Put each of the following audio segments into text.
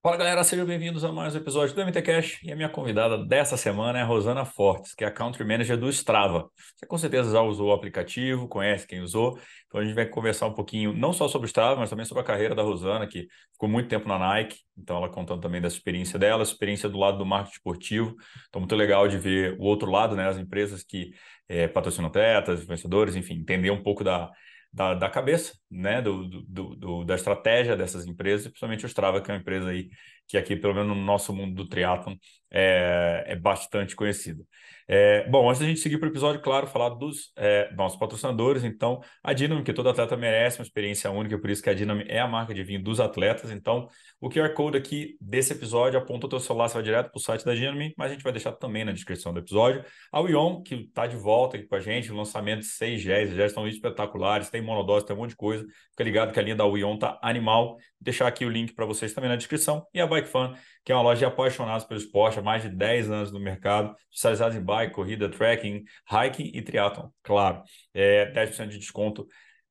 Fala galera, sejam bem-vindos a mais um episódio do MT Cash e a minha convidada dessa semana é a Rosana Fortes, que é a Country Manager do Strava. Você com certeza já usou o aplicativo, conhece quem usou, então a gente vai conversar um pouquinho não só sobre o Strava, mas também sobre a carreira da Rosana, que ficou muito tempo na Nike, então ela contando também dessa experiência dela, experiência do lado do marketing esportivo, então muito legal de ver o outro lado, né, as empresas que é, patrocinam atletas, vencedores, enfim, entender um pouco da da, da cabeça, né, do, do, do, da estratégia dessas empresas, principalmente o Strava, que é uma empresa aí que aqui, pelo menos no nosso mundo do triatlon, é, é bastante conhecida. É, bom, antes da gente seguir para o episódio, claro, falar dos é, nossos patrocinadores. Então, a Dinamo, que todo atleta merece uma experiência única, por isso que a Dinamo é a marca de vinho dos atletas. Então, o QR Code aqui desse episódio aponta o teu celular, você vai direto para o site da Dinamo, mas a gente vai deixar também na descrição do episódio. A Wion, que está de volta aqui com a gente, lançamento de seis géis, géis estão espetaculares, tem monodose, tem um monte de coisa. Fica ligado que a linha da Wion tá animal. Vou deixar aqui o link para vocês também na descrição. E a Bike Fan, que é uma loja de apaixonados pelo esporte, há mais de 10 anos no mercado, especializada em bike, corrida, trekking, hiking e triathlon, claro. É 10% de desconto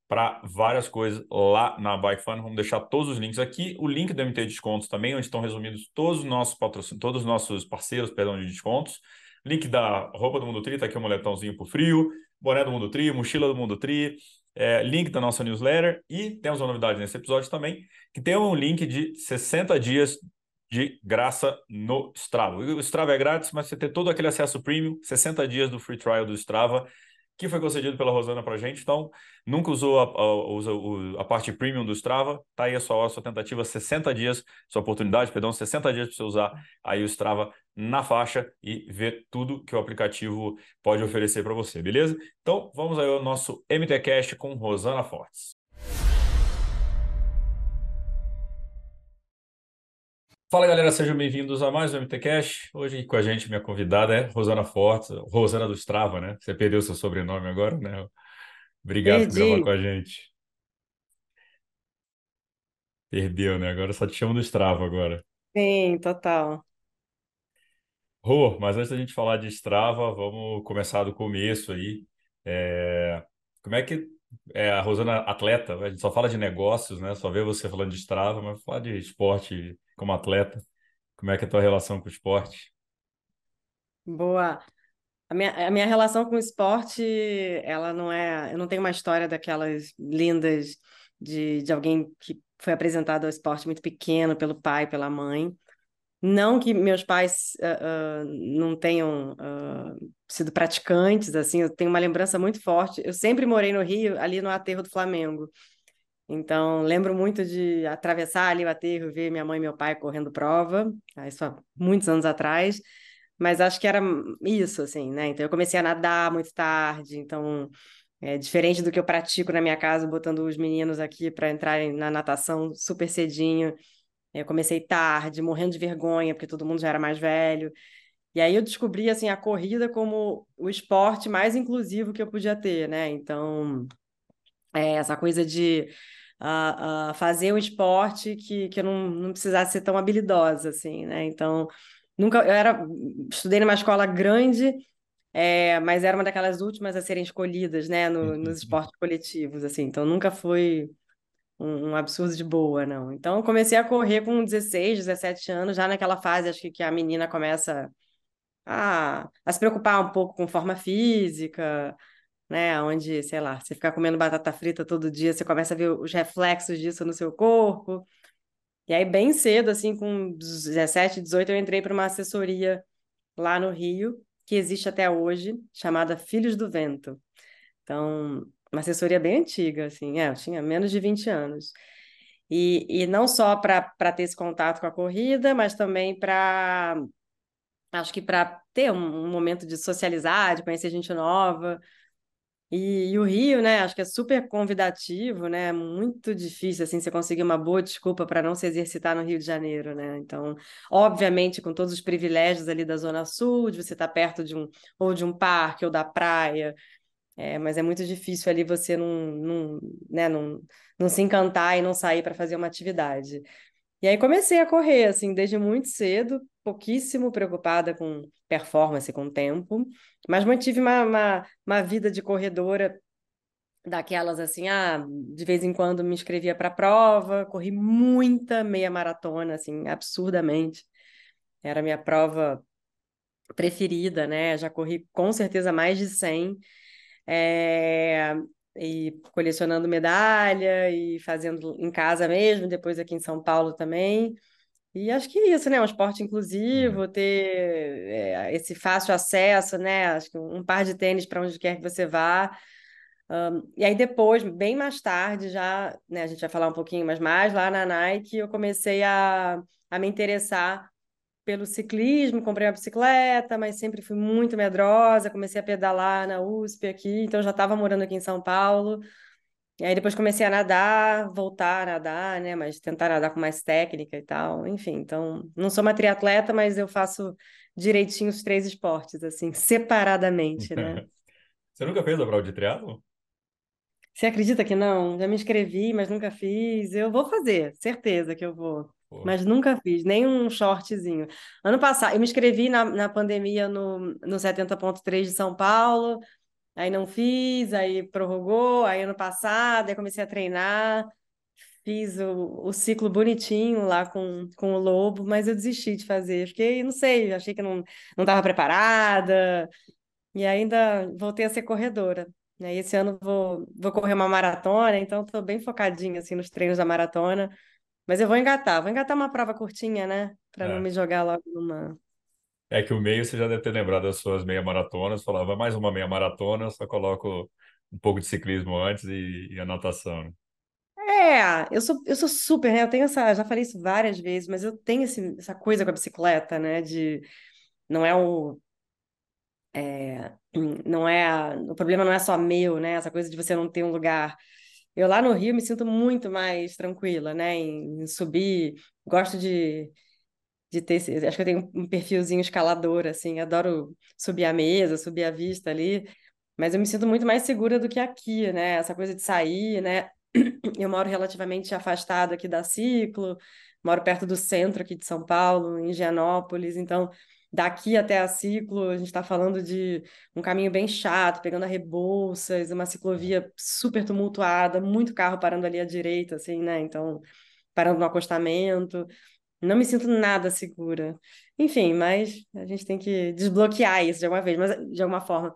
para várias coisas lá na Bike Fun. Vamos deixar todos os links aqui. O link do MT Descontos também, onde estão resumidos todos os nossos patrocínios, todos os nossos parceiros, perdão, de descontos. Link da roupa do Mundo Tri, tá aqui um moletãozinho pro frio, boné do Mundo Tri, mochila do Mundo Tri, é, link da nossa newsletter e temos uma novidade nesse episódio também, que tem um link de 60 dias de graça no Strava. O Strava é grátis, mas você tem todo aquele acesso premium, 60 dias do free trial do Strava, que foi concedido pela Rosana para a gente. Então, nunca usou a, a, a, parte premium do Strava, tá aí a sua, a sua tentativa, 60 dias, sua oportunidade, perdão, 60 dias para você usar aí o Strava na faixa e ver tudo que o aplicativo pode oferecer para você, beleza? Então, vamos aí ao nosso MTCast com Rosana Fortes. Fala galera, sejam bem-vindos a mais um MTCast. Hoje com a gente, minha convidada é Rosana Fortes, Rosana do Strava, né? Você perdeu seu sobrenome agora, né? Obrigado por gravar com a gente. Perdeu, né? Agora só te chamo do Strava agora. Sim, total. Rô, mas antes da gente falar de Strava, vamos começar do começo aí. É... Como é que é a Rosana atleta? A gente só fala de negócios, né? Só vê você falando de Strava, mas falar de esporte como atleta? Como é que é a tua relação com o esporte? Boa. A minha, a minha relação com o esporte, ela não é. Eu não tenho uma história daquelas lindas de, de alguém que foi apresentado ao esporte muito pequeno pelo pai, pela mãe. Não que meus pais uh, uh, não tenham uh, sido praticantes, assim, eu tenho uma lembrança muito forte. Eu sempre morei no Rio, ali no aterro do Flamengo. Então, lembro muito de atravessar ali o aterro, ver minha mãe e meu pai correndo prova, isso há muitos anos atrás, mas acho que era isso, assim, né? Então, eu comecei a nadar muito tarde, então, é diferente do que eu pratico na minha casa, botando os meninos aqui para entrarem na natação super cedinho. Eu comecei tarde, morrendo de vergonha, porque todo mundo já era mais velho. E aí eu descobri, assim, a corrida como o esporte mais inclusivo que eu podia ter, né? Então, é, essa coisa de a, a fazer um esporte que, que eu não, não precisasse ser tão habilidosa, assim, né? Então, nunca... Eu era... Estudei numa escola grande, é, mas era uma daquelas últimas a serem escolhidas, né? No, nos esportes coletivos, assim. Então, nunca foi um, um, absurdo de boa, não. Então, comecei a correr com 16, 17 anos, já naquela fase, acho que, que a menina começa a, a se preocupar um pouco com forma física, né? Onde, sei lá, você ficar comendo batata frita todo dia, você começa a ver os reflexos disso no seu corpo. E aí, bem cedo, assim, com 17, 18, eu entrei para uma assessoria lá no Rio, que existe até hoje, chamada Filhos do Vento. Então, uma assessoria bem antiga, assim, é, eu tinha menos de 20 anos. E, e não só para ter esse contato com a corrida, mas também para, acho que para ter um, um momento de socializar, de conhecer gente nova, e, e, o Rio, né, acho que é super convidativo, né, muito difícil, assim, você conseguir uma boa desculpa para não se exercitar no Rio de Janeiro, né, então, obviamente, com todos os privilégios ali da Zona Sul, de você estar tá perto de um, ou de um parque, ou da praia, é, mas é muito difícil ali você não, não, né, não, não se encantar e não sair para fazer uma atividade. E aí comecei a correr, assim, desde muito cedo, pouquíssimo preocupada com performance, com tempo, mas mantive uma, uma, uma vida de corredora daquelas assim, ah, de vez em quando me inscrevia para prova, corri muita meia maratona, assim, absurdamente. Era a minha prova preferida, né? Já corri com certeza mais de 100. É... E colecionando medalha e fazendo em casa mesmo, depois aqui em São Paulo também. E acho que é isso, né? Um esporte inclusivo, uhum. ter é, esse fácil acesso, né? Acho que um par de tênis para onde quer que você vá um, e aí depois, bem mais tarde, já, né, a gente vai falar um pouquinho mais mais, lá na Nike eu comecei a, a me interessar pelo ciclismo, comprei uma bicicleta, mas sempre fui muito medrosa, comecei a pedalar na USP aqui, então já estava morando aqui em São Paulo, e aí depois comecei a nadar, voltar a nadar, né, mas tentar nadar com mais técnica e tal, enfim, então não sou uma triatleta, mas eu faço direitinho os três esportes, assim, separadamente, né. Você nunca fez a prova de triatlo? Você acredita que não? Já me inscrevi, mas nunca fiz. Eu vou fazer, certeza que eu vou. Pô. Mas nunca fiz, nem um shortzinho. Ano passado, eu me inscrevi na, na pandemia no, no 70.3 de São Paulo, aí não fiz, aí prorrogou, aí ano passado, aí comecei a treinar, fiz o, o ciclo bonitinho lá com, com o Lobo, mas eu desisti de fazer. Fiquei, não sei, achei que não estava preparada, e ainda voltei a ser corredora. E esse ano vou, vou correr uma maratona, então estou bem focadinha assim, nos treinos da maratona. Mas eu vou engatar, vou engatar uma prova curtinha, né? Para é. não me jogar logo numa. É que o meio você já deve ter lembrado das suas meia maratonas, falava mais uma meia maratona, só coloco um pouco de ciclismo antes e, e a natação. É, eu sou, eu sou super, né? Eu tenho essa, já falei isso várias vezes, mas eu tenho esse, essa coisa com a bicicleta, né? De não é o é, não é o problema não é só meu, né? Essa coisa de você não ter um lugar. Eu lá no Rio me sinto muito mais tranquila, né? Em, em subir, gosto de, de ter, acho que eu tenho um perfilzinho escalador, assim, adoro subir a mesa, subir a vista ali, mas eu me sinto muito mais segura do que aqui, né? Essa coisa de sair, né? Eu moro relativamente afastado aqui da Ciclo, moro perto do centro aqui de São Paulo, em Gianópolis, então daqui até a ciclo, a gente está falando de um caminho bem chato, pegando a Rebouças, uma ciclovia super tumultuada, muito carro parando ali à direita, assim, né? Então, parando no acostamento. Não me sinto nada segura. Enfim, mas a gente tem que desbloquear isso de alguma vez, mas de alguma forma.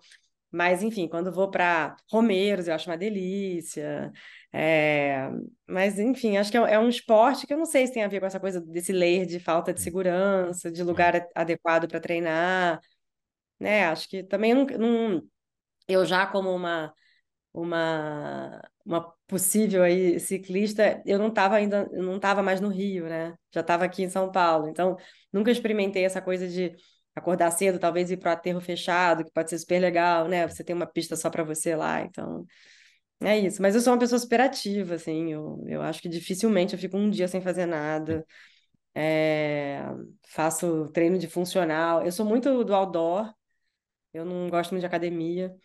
Mas, enfim, quando vou para Romeiros, eu acho uma delícia. É... Mas, enfim, acho que é, é um esporte que eu não sei se tem a ver com essa coisa desse layer de falta de segurança, de lugar adequado para treinar. Né? Acho que também não, não... eu já como uma uma uma possível aí ciclista, eu não estava ainda, não estava mais no Rio, né? Já estava aqui em São Paulo. Então, nunca experimentei essa coisa de acordar cedo, talvez ir para o aterro fechado, que pode ser super legal, né? Você tem uma pista só para você lá, então é isso. Mas eu sou uma pessoa super ativa, assim, eu, eu acho que dificilmente eu fico um dia sem fazer nada. É, faço treino de funcional. Eu sou muito do outdoor, eu não gosto muito de academia.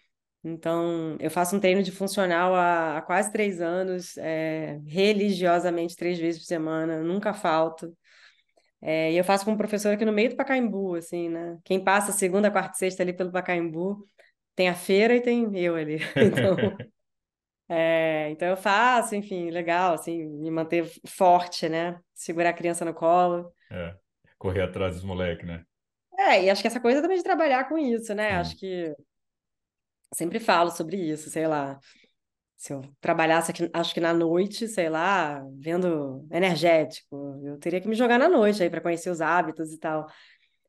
Então, eu faço um treino de funcional há, há quase três anos, é, religiosamente, três vezes por semana, nunca falto. É, e eu faço com um professor aqui no meio do Pacaembu, assim, né? Quem passa segunda, quarta e sexta ali pelo Pacaembu, tem a feira e tem eu ali. Então, é, então eu faço, enfim, legal, assim, me manter forte, né? Segurar a criança no colo. É, correr atrás dos moleques, né? É, e acho que essa coisa também de trabalhar com isso, né? Acho que sempre falo sobre isso, sei lá se eu trabalhasse aqui, acho que na noite, sei lá, vendo energético, eu teria que me jogar na noite aí para conhecer os hábitos e tal.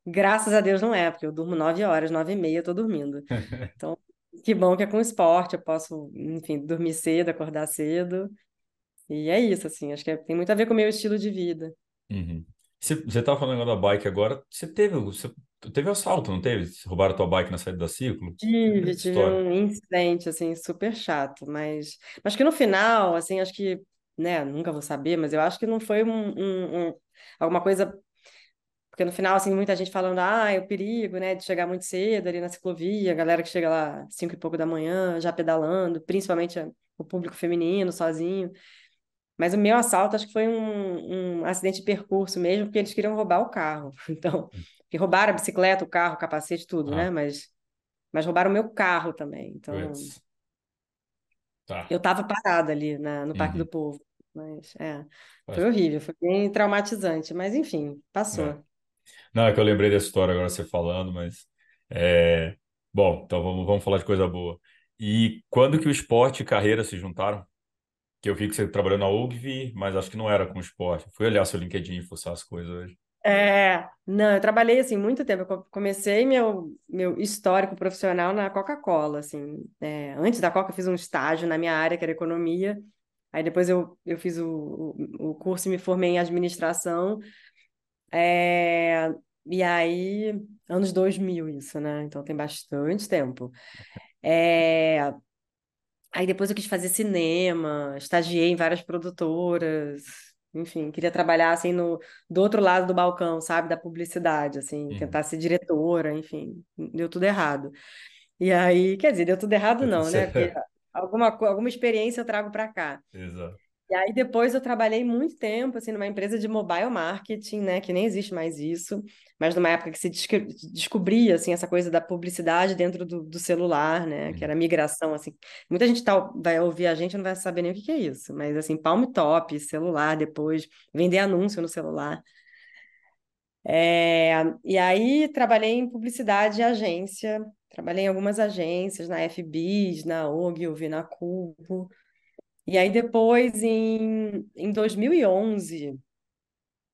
Graças a Deus não é, porque eu durmo nove horas, nove e meia eu tô dormindo. Então, que bom que é com esporte, eu posso, enfim, dormir cedo, acordar cedo. E é isso, assim, acho que é, tem muito a ver com o meu estilo de vida. Uhum. Você, você tava falando da bike agora, você teve, você teve assalto, não teve? Roubaram tua bike na saída da ciclo? Tive, tive um incidente, assim, super chato, mas acho que no final, assim, acho que, né, nunca vou saber, mas eu acho que não foi um, um, um alguma coisa porque no final, assim, muita gente falando, ah, é o perigo, né, de chegar muito cedo ali na ciclovia, a galera que chega lá cinco e pouco da manhã, já pedalando, principalmente o público feminino, sozinho. Mas o meu assalto acho que foi um, um acidente de percurso mesmo, porque eles queriam roubar o carro. Então, que roubaram a bicicleta, o carro, o capacete, tudo, né? ah. né? Mas, mas roubaram o meu carro também. Então, Tá. Eu estava parada ali na, no Parque Uhum. do Povo, mas é, Faz- foi horrível, foi bem traumatizante, mas enfim, É. passou. Não, é que eu lembrei dessa história agora você falando, mas é... bom, então vamos, vamos falar de coisa boa. E quando que o esporte e carreira se juntaram? Que eu vi que você trabalhou na UGV, mas acho que não era com esporte. Fui olhar seu LinkedIn e fuçar as coisas hoje. É, não, eu trabalhei assim muito tempo. Eu co- comecei meu, meu histórico profissional na Coca-Cola, assim. É, antes da Coca, eu fiz um estágio na minha área, que era economia. Aí depois eu, eu fiz o, o, o curso e me formei em administração. É, e aí, anos 2000 isso, né? Então tem bastante tempo. É, aí depois eu quis fazer cinema, estagiei em várias produtoras. Enfim, queria trabalhar assim no do outro lado do balcão, sabe, da publicidade, assim, Uhum. tentar ser diretora, enfim, deu tudo errado. E aí, quer dizer, deu tudo errado não, né? Porque alguma alguma experiência eu trago para cá. Exato. E aí depois eu trabalhei muito tempo assim numa empresa de mobile marketing, né, que nem existe mais isso, mas numa época que se descobria assim essa coisa da publicidade dentro do, do celular, né, que Uhum. era migração assim. Muita gente tá, vai ouvir a gente e não vai saber nem o que que é isso, mas assim, palm top, celular depois, vender anúncio no celular. É, e aí trabalhei em publicidade e agência, trabalhei em algumas agências, na FBIS, na Ogilvy, na Cubo. E aí depois, em, em 2011,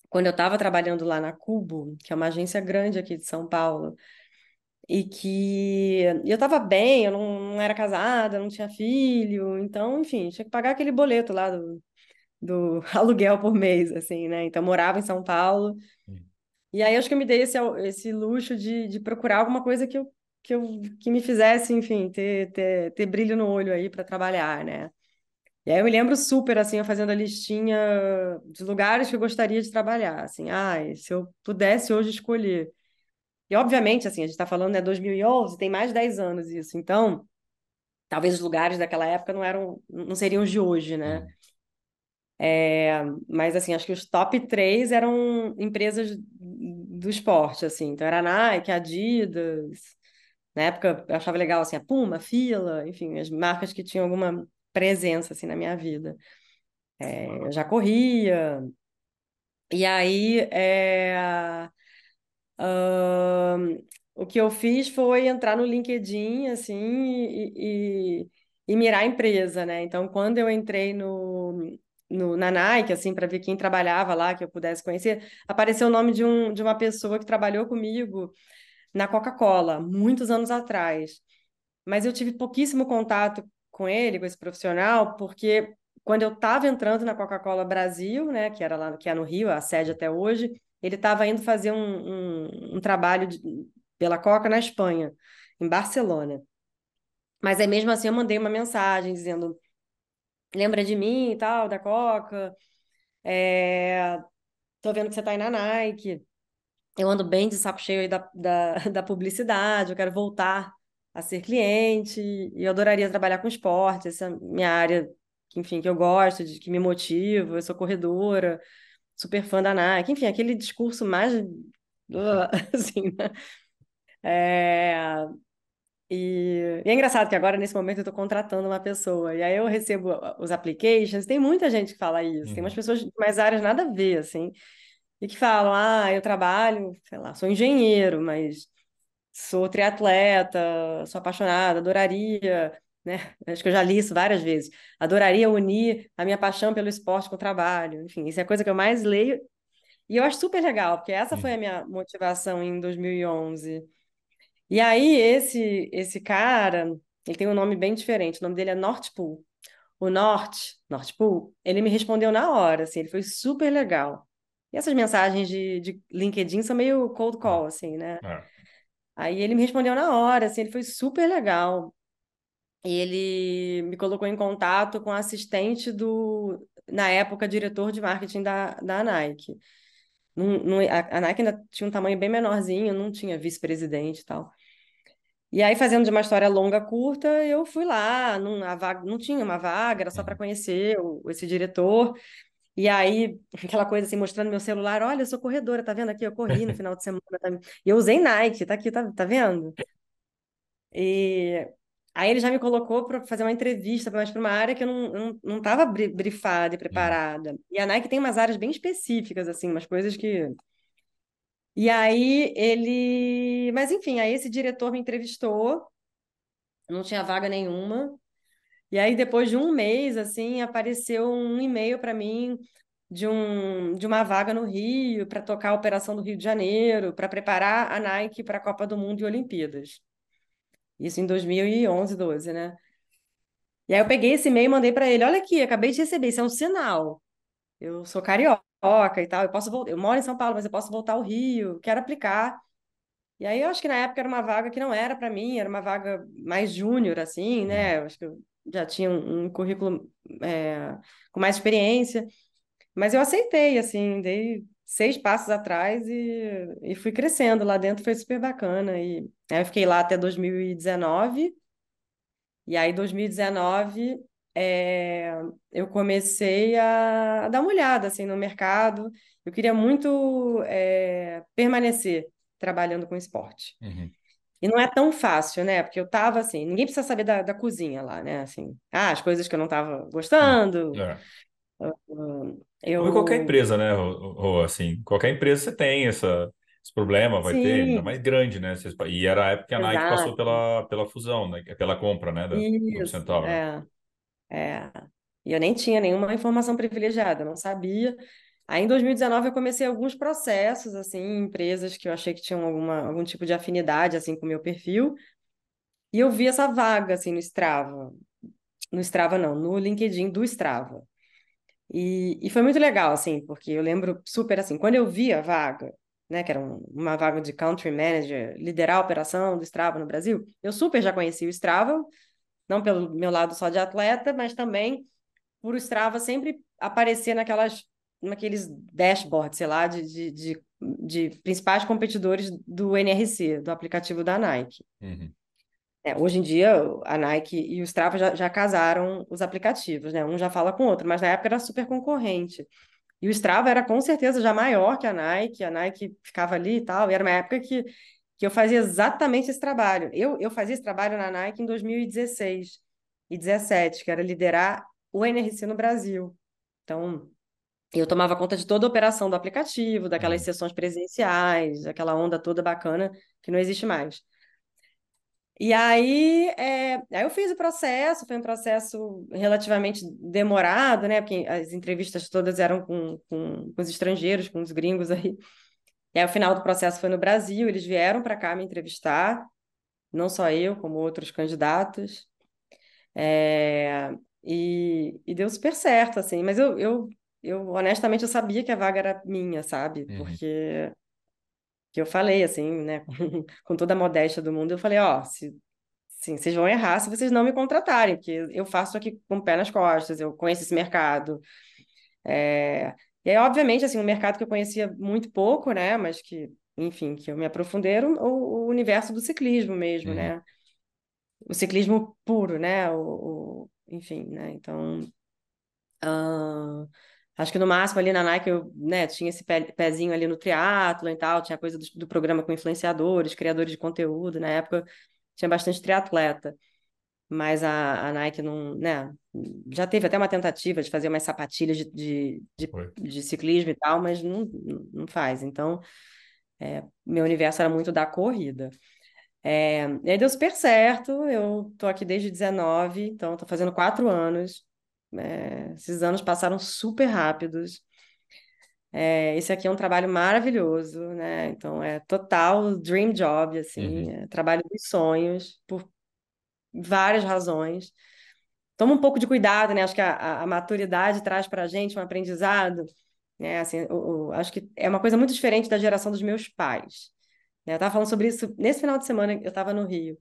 quando eu estava trabalhando lá na Cubo, que é uma agência grande aqui de São Paulo, e que eu estava bem, eu não, não era casada, não tinha filho, então, enfim, tinha que pagar aquele boleto lá do, do aluguel por mês, assim, né? Então, eu morava em São Paulo, e aí acho que eu me dei esse, esse luxo de, de procurar alguma coisa que eu, que eu que me fizesse, enfim, ter, ter, ter brilho no olho aí para trabalhar, né? E aí eu me lembro super, assim, eu fazendo a listinha de lugares que eu gostaria de trabalhar, assim, ai, se eu pudesse hoje escolher. E, obviamente, assim, a gente está falando, né, 2011, tem mais de 10 anos isso, então, talvez os lugares daquela época não eram, não seriam os de hoje, né? Uhum. É, mas, assim, acho que os top três eram empresas do esporte, assim, então era Nike, Adidas, na época eu achava legal, assim, a Puma, Fila, enfim, as marcas que tinham alguma presença, assim, na minha vida. Eu já corria. E aí, é, ahn, o que eu fiz foi entrar no LinkedIn, assim, e, e, e mirar a empresa, né? Então, quando eu entrei no, no, na Nike, assim, para ver quem trabalhava lá, que eu pudesse conhecer, apareceu o nome de, um, de uma pessoa que trabalhou comigo na Coca-Cola, muitos anos atrás. Mas eu tive pouquíssimo contato com ele, com esse profissional, porque quando eu estava entrando na Coca-Cola Brasil, né, que era lá, que é no Rio, a sede até hoje, ele estava indo fazer um, um, um trabalho de, pela Coca na Espanha, em Barcelona. Mas aí mesmo assim eu mandei uma mensagem dizendo, lembra de mim e tal, da Coca, é... tô vendo que você está aí na Nike, eu ando bem de saco cheio aí da, da, da publicidade, eu quero voltar a ser cliente e eu adoraria trabalhar com esporte, essa é minha área, que, enfim, que eu gosto, de, que me motiva, eu sou corredora, super fã da Nike, enfim, aquele discurso mais, assim, né? É... E, e é engraçado que agora, nesse momento, eu estou contratando uma pessoa, e aí eu recebo os applications, tem muita gente que fala isso, tem umas Uhum. pessoas de mais áreas nada a ver, assim, e que falam, ah, eu trabalho, sei lá, sou engenheiro, mas sou triatleta, sou apaixonada, adoraria, né? Acho que eu já li isso várias vezes. Adoraria unir a minha paixão pelo esporte com o trabalho. Enfim, isso é a coisa que eu mais leio. E eu acho super legal, porque essa foi a minha motivação em 2011. E aí, esse, esse cara, ele tem um nome bem diferente, o nome dele é Northpool. O Norte, Northpool, ele me respondeu na hora, assim, ele foi super legal. E essas mensagens de, de LinkedIn são meio cold call, assim, né? É. Aí ele me respondeu na hora, assim, ele foi super legal. E ele me colocou em contato com a assistente do, na época, diretor de marketing da, da Nike. Não, não, a, a Nike ainda tinha um tamanho bem menorzinho, não tinha vice-presidente e tal. E aí, fazendo de uma história longa, curta, eu fui lá, não, vaga, não tinha uma vaga, era só para Uhum. conhecer o, esse diretor. E aí, aquela coisa assim, mostrando meu celular, olha, eu sou corredora, tá vendo aqui? Eu corri no final de semana. Tá... E eu usei Nike, tá aqui, tá, tá vendo? E Aí ele já me colocou para fazer uma entrevista, mas para uma área que eu não não, não brifada e preparada. Uhum. E a Nike tem umas áreas bem específicas, assim, umas coisas que. E aí ele. Mas enfim, aí esse diretor me entrevistou, não tinha vaga nenhuma. E aí, depois de um mês, assim, apareceu um e-mail para mim de, um, de uma vaga no Rio para tocar a operação do Rio de Janeiro, para preparar a Nike para a Copa do Mundo e Olimpíadas. Isso em 2011, 12, né? E aí eu peguei esse e-mail e mandei para ele: olha aqui, acabei de receber, isso é um sinal. Eu sou carioca e tal, eu posso voltar, eu moro em São Paulo, mas eu posso voltar ao Rio, quero aplicar. E aí eu acho que na época era uma vaga que não era para mim, era uma vaga mais júnior, assim, né? Uhum. Eu acho que eu já tinha um, um currículo é, com mais experiência. Mas eu aceitei, assim, dei seis passos atrás e, e fui crescendo lá dentro, foi super bacana. E aí eu fiquei lá até 2019. E aí, 2019, é, eu comecei a, a, dar uma olhada assim, no mercado. Eu queria muito é, permanecer trabalhando com esporte. Uhum. E não é tão fácil, né? Porque eu tava assim, ninguém precisa saber da, da cozinha lá, né? Assim, ah, as coisas que eu não tava gostando. É. Eu... Como qualquer empresa, né? Ou, ou, assim, qualquer empresa você tem essa, esse problema, vai Sim. ter, ainda mais grande, né? E era a época que a Exato. Nike passou pela, pela fusão, né? Pela compra, né? Da, Isso, Centauro. É. é. E eu nem tinha nenhuma informação privilegiada, não sabia. Aí em 2019 eu comecei alguns processos, assim, em empresas que eu achei que tinham alguma, algum tipo de afinidade, assim, com o meu perfil. E eu vi essa vaga, assim, no Strava. No Strava não, no LinkedIn do Strava. E, e foi muito legal, assim, porque eu lembro super, assim, quando eu vi a vaga, né, que era um, uma vaga de Country Manager, liderar a operação do Strava no Brasil, eu super já conhecia o Strava, não pelo meu lado só de atleta, mas também por o Strava sempre aparecer naquelas naqueles dashboards, sei lá, de, de, de, de, principais competidores do NRC, do aplicativo da Nike. Uhum. É, hoje em dia, a Nike e o Strava já, já casaram os aplicativos, né? Um já fala com o outro, mas na época era super concorrente. E o Strava era com certeza já maior que a Nike, a Nike ficava ali e tal, e era uma época que, que eu fazia exatamente esse trabalho. Eu, eu fazia esse trabalho na Nike em 2016 e 2017, que era liderar o NRC no Brasil. Então, eu tomava conta de toda a operação do aplicativo, daquelas uhum. sessões presenciais, aquela onda toda bacana que não existe mais. E aí, é, aí eu fiz o processo, foi um processo relativamente demorado, né? Porque as entrevistas todas eram com, com, com os estrangeiros, com os gringos aí. E aí, o final do processo foi no Brasil, eles vieram para cá me entrevistar, não só eu, como outros candidatos. É, e, e deu super certo, assim, mas eu, eu eu honestamente eu sabia que a vaga era minha, sabe? Uhum. Porque que eu falei assim, né, com, toda a modéstia do mundo, eu falei, ó, se sim, vocês vão errar se vocês não me contratarem, porque eu faço aqui com o pé nas costas, eu conheço esse mercado. É... E aí, obviamente, assim, um mercado que eu conhecia muito pouco, né, mas que, enfim, que eu me aprofundei o, o universo do ciclismo mesmo, uhum. né? O ciclismo puro, né? O, o enfim, né? Então, uh... Acho que no máximo ali na Nike eu né, tinha esse pezinho ali no triatlo e tal, tinha coisa do, do, programa com influenciadores, criadores de conteúdo. Na época tinha bastante triatleta. Mas a, a Nike não, né, já teve até uma tentativa de fazer umas sapatilhas de, de, de, de ciclismo e tal, mas não, não faz. Então, é, meu universo era muito da corrida. É, e aí deu super certo, eu tô aqui desde 19, então tô fazendo quatro anos. É, esses anos passaram super rápidos. É, esse aqui é um trabalho maravilhoso, né? Então é total dream job, assim, uhum. é trabalho dos sonhos, por várias razões. Toma um pouco de cuidado, né? Acho que a, a maturidade traz para a gente um aprendizado, né? Assim, o, o, acho que é uma coisa muito diferente da geração dos meus pais. Né? Eu estava falando sobre isso nesse final de semana, eu estava no Rio.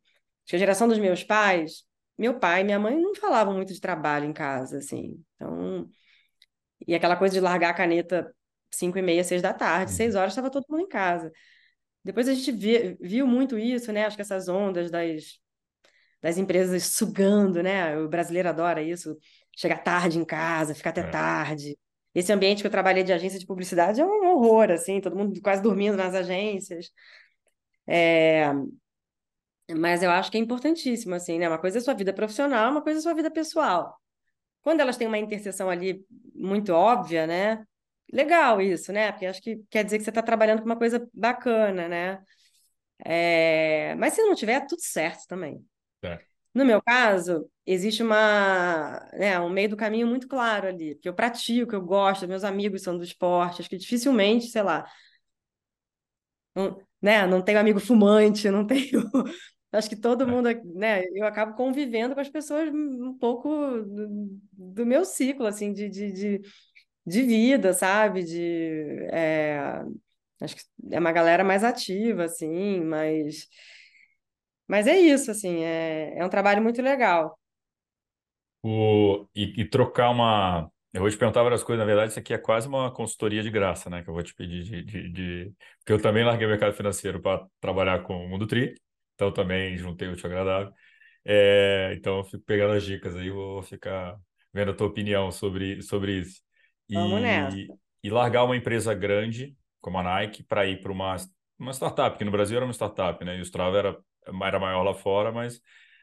Acho que a geração dos meus pais meu pai e minha mãe não falavam muito de trabalho em casa, assim. Então, e aquela coisa de largar a caneta cinco e meia, seis da tarde, uhum. seis horas estava todo mundo em casa. Depois a gente vi, viu muito isso, né? Acho que essas ondas das, das empresas sugando, né? O brasileiro adora isso, chegar tarde em casa, ficar até é. tarde. Esse ambiente que eu trabalhei de agência de publicidade é um horror, assim, todo mundo quase dormindo nas agências. É, Mas eu acho que é importantíssimo, assim, né? Uma coisa é sua vida profissional, uma coisa é sua vida pessoal. Quando elas têm uma interseção ali muito óbvia, né? Legal isso, né? Porque acho que quer dizer que você está trabalhando com uma coisa bacana, né? É... Mas se não tiver, tudo certo também. É. No meu caso, existe uma, né, um meio do caminho muito claro ali, porque eu pratico, eu gosto, meus amigos são do esporte, acho que dificilmente, sei lá, não, né, não tenho amigo fumante, não tenho. Acho que todo mundo, né, eu acabo convivendo com as pessoas um pouco do, do meu ciclo, assim, de, de, de, de vida, sabe? De, é, acho que é uma galera mais ativa, assim, mas, mas é isso, assim, é, é um trabalho muito legal. O, e, e trocar uma. Eu vou te perguntar várias coisas, na verdade, isso aqui é quase uma consultoria de graça, né? Que eu vou te pedir de. de, de... Porque eu também larguei o mercado financeiro para trabalhar com o Mundo Tri, então também juntei o útil agradável. É, então eu fico pegando as dicas aí, vou ficar vendo a tua opinião sobre, sobre isso. Vamos nessa. E, e largar uma empresa grande, como a Nike, para ir para uma, uma startup, que no Brasil era uma startup, né? E o Strava era, era maior lá fora, mas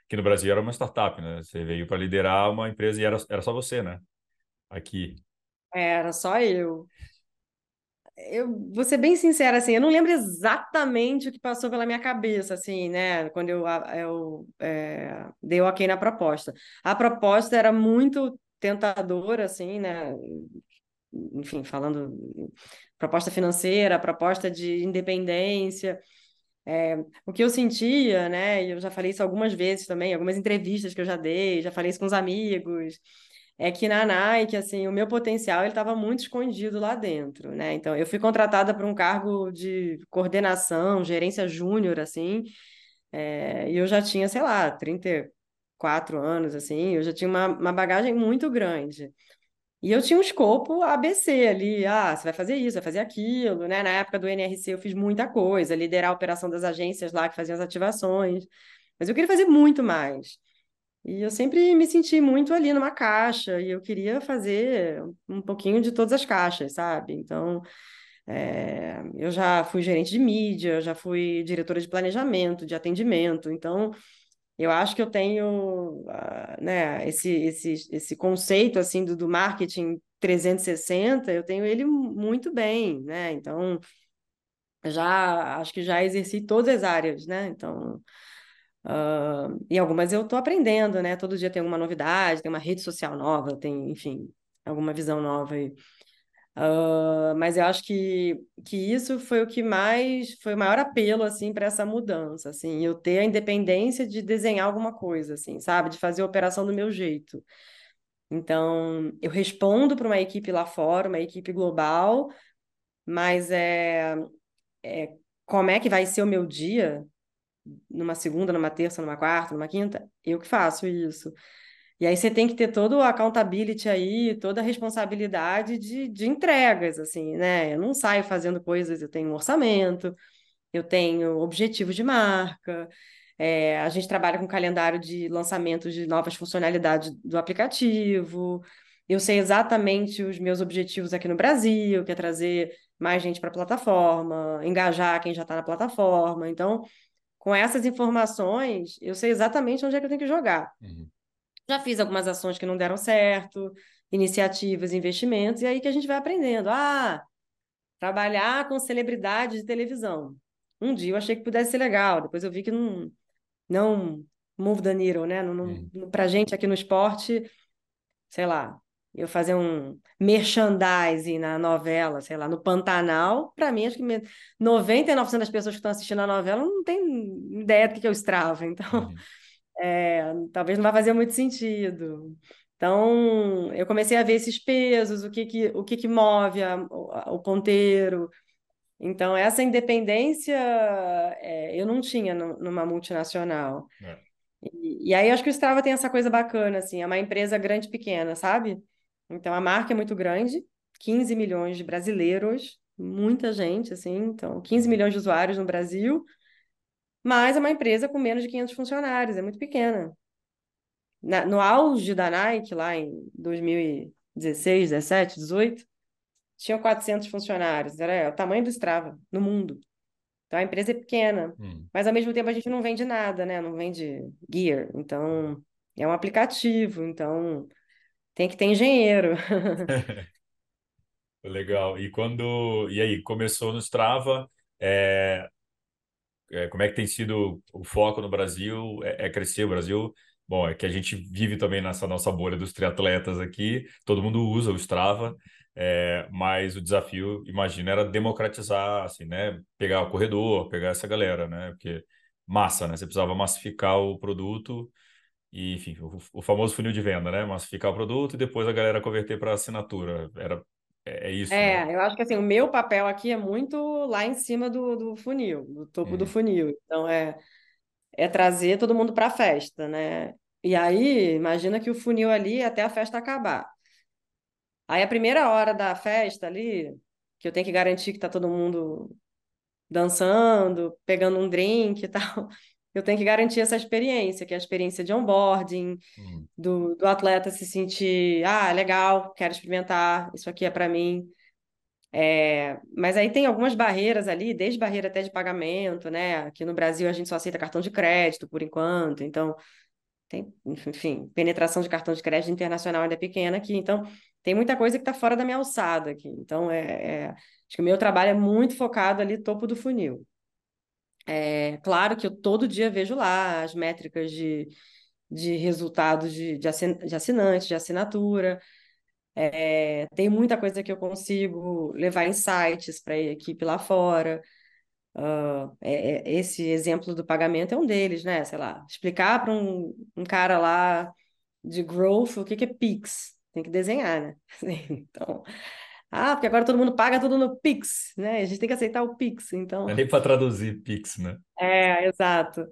que no Brasil era uma startup, né? Você veio para liderar uma empresa e era, era só você, né? Aqui. Era só eu. Eu vou ser bem sincera, assim, eu não lembro exatamente o que passou pela minha cabeça, assim, né? Quando eu, eu é, dei o ok na proposta. A proposta era muito tentadora, assim, né? Enfim, falando proposta financeira, proposta de independência. É, o que eu sentia, né? E eu já falei isso algumas vezes também, algumas entrevistas que eu já dei, já falei isso com os amigos, é que na Nike, assim, o meu potencial ele estava muito escondido lá dentro, né? Então, eu fui contratada para um cargo de coordenação, gerência júnior, assim, é, e eu já tinha, sei lá, 34 anos, assim, eu já tinha uma, uma bagagem muito grande. E eu tinha um escopo ABC ali, ah, você vai fazer isso, vai fazer aquilo, né? Na época do NRC eu fiz muita coisa, liderar a operação das agências lá que faziam as ativações, mas eu queria fazer muito mais. E eu sempre me senti muito ali numa caixa, e eu queria fazer um pouquinho de todas as caixas, sabe? Então, é, eu já fui gerente de mídia, já fui diretora de planejamento, de atendimento, então eu acho que eu tenho uh, né, esse, esse, esse conceito assim do, do marketing 360, eu tenho ele muito bem, né? Então, já acho que já exerci todas as áreas, né? Então, uh, e algumas eu estou aprendendo, né? Todo dia tem alguma novidade, tem uma rede social nova, tem, enfim, alguma visão nova. Uh, mas eu acho que, que isso foi o que mais foi o maior apelo assim para essa mudança, assim, eu ter a independência de desenhar alguma coisa, assim, sabe, de fazer a operação do meu jeito. Então, eu respondo para uma equipe lá fora, uma equipe global, mas é, é como é que vai ser o meu dia numa segunda, numa terça, numa quarta, numa quinta? Eu que faço isso. E aí você tem que ter todo o accountability aí, toda a responsabilidade de, de entregas, assim, né? Eu não saio fazendo coisas, eu tenho um orçamento, eu tenho objetivos de marca, é, a gente trabalha com calendário de lançamento de novas funcionalidades do aplicativo. Eu sei exatamente os meus objetivos aqui no Brasil, que é trazer mais gente para a plataforma, engajar quem já está na plataforma. Então, com essas informações, eu sei exatamente onde é que eu tenho que jogar. Uhum. Já fiz algumas ações que não deram certo, iniciativas, investimentos, e aí que a gente vai aprendendo. Ah, trabalhar com celebridades de televisão. Um dia eu achei que pudesse ser legal, depois eu vi que não, não move the needle, né? Não, não, uhum. Pra gente aqui no esporte, sei lá, eu fazer um merchandising na novela, sei lá, no Pantanal, para mim, acho que 99% das pessoas que estão assistindo a novela não tem ideia do que é o Strava. Então, uhum é, talvez não vai fazer muito sentido. Então, eu comecei a ver esses pesos, o que que, o que, que move a, o, o ponteiro. Então, essa independência é, eu não tinha no, numa multinacional. É. E, e, aí, acho que o Strava tem essa coisa bacana, assim, é uma empresa grande e pequena, sabe? Então, a marca é muito grande, 15 milhões de brasileiros, muita gente, assim, então, 15 milhões de usuários no Brasil, mas é uma empresa com menos de 500 funcionários, é muito pequena. Na, no auge da Nike, lá em 2016, 17, 18, tinham 400 funcionários, era o tamanho do Strava no mundo. Então a empresa é pequena, Hum. mas ao mesmo tempo a gente não vende nada, né? Não vende gear. Então é um aplicativo, então tem que ter engenheiro. Legal. E quando. E aí, começou no Strava, é, é, como é que tem sido o foco no Brasil? É, é crescer o Brasil? Bom, é que a gente vive também nessa nossa bolha dos triatletas aqui, todo mundo usa o Strava, é, mas o desafio, imagina, era democratizar, assim, né? Pegar o corredor, pegar essa galera, né? Porque massa, né? Você precisava massificar o produto e, enfim, o, o famoso funil de venda, né? Massificar o produto e depois a galera converter para assinatura. Era, é, é isso, né? É, eu acho que assim, o meu papel aqui é muito lá em cima do, do funil, do topo do Uhum. funil. Então é, é trazer todo mundo para a festa, né? E aí, imagina que o funil ali é até a festa acabar. Aí a primeira hora da festa ali, que eu tenho que garantir que tá todo mundo dançando, pegando um drink e tal, eu tenho que garantir essa experiência, que é a experiência de onboarding, Uhum. do, do atleta se sentir, ah, legal, quero experimentar, isso aqui é para mim. É, mas aí tem algumas barreiras ali, desde barreira até de pagamento, né? Aqui no Brasil a gente só aceita cartão de crédito por enquanto, então tem, enfim, penetração de cartão de crédito internacional ainda é pequena aqui, então tem muita coisa que está fora da minha alçada aqui. Então é, é, acho que o meu trabalho é muito focado ali topo do funil. É claro que eu todo dia vejo lá as métricas de, de resultados de, de, assin, de assinantes, de assinatura. É, tem muita coisa que eu consigo levar insights para a equipe lá fora. Uh, é, é, esse exemplo do pagamento é um deles, né? Sei lá, explicar para um, um cara lá de growth o que, que é Pix. Tem que desenhar, né? Então, ah, porque agora todo mundo paga tudo no Pix, né? A gente tem que aceitar o Pix, então... É nem para traduzir Pix, né? É, exato.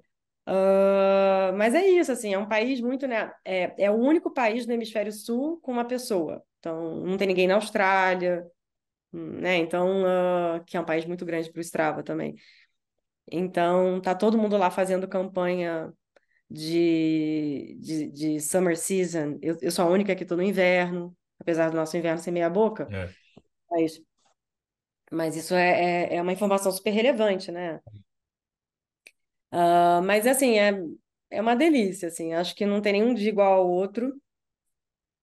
Uh, mas é isso, assim, é um país muito, né? É, é o único país no hemisfério sul com uma pessoa. Então, não tem ninguém na Austrália, né? Então, uh, que é um país muito grande para o Strava também. Então, tá todo mundo lá fazendo campanha de, de, de summer season. Eu, eu sou a única que estou no inverno, apesar do nosso inverno ser meia boca. É. Mas, mas isso é, é, é uma informação super relevante, né? Uh, mas assim, é, é uma delícia, assim, acho que não tem nenhum dia igual ao outro.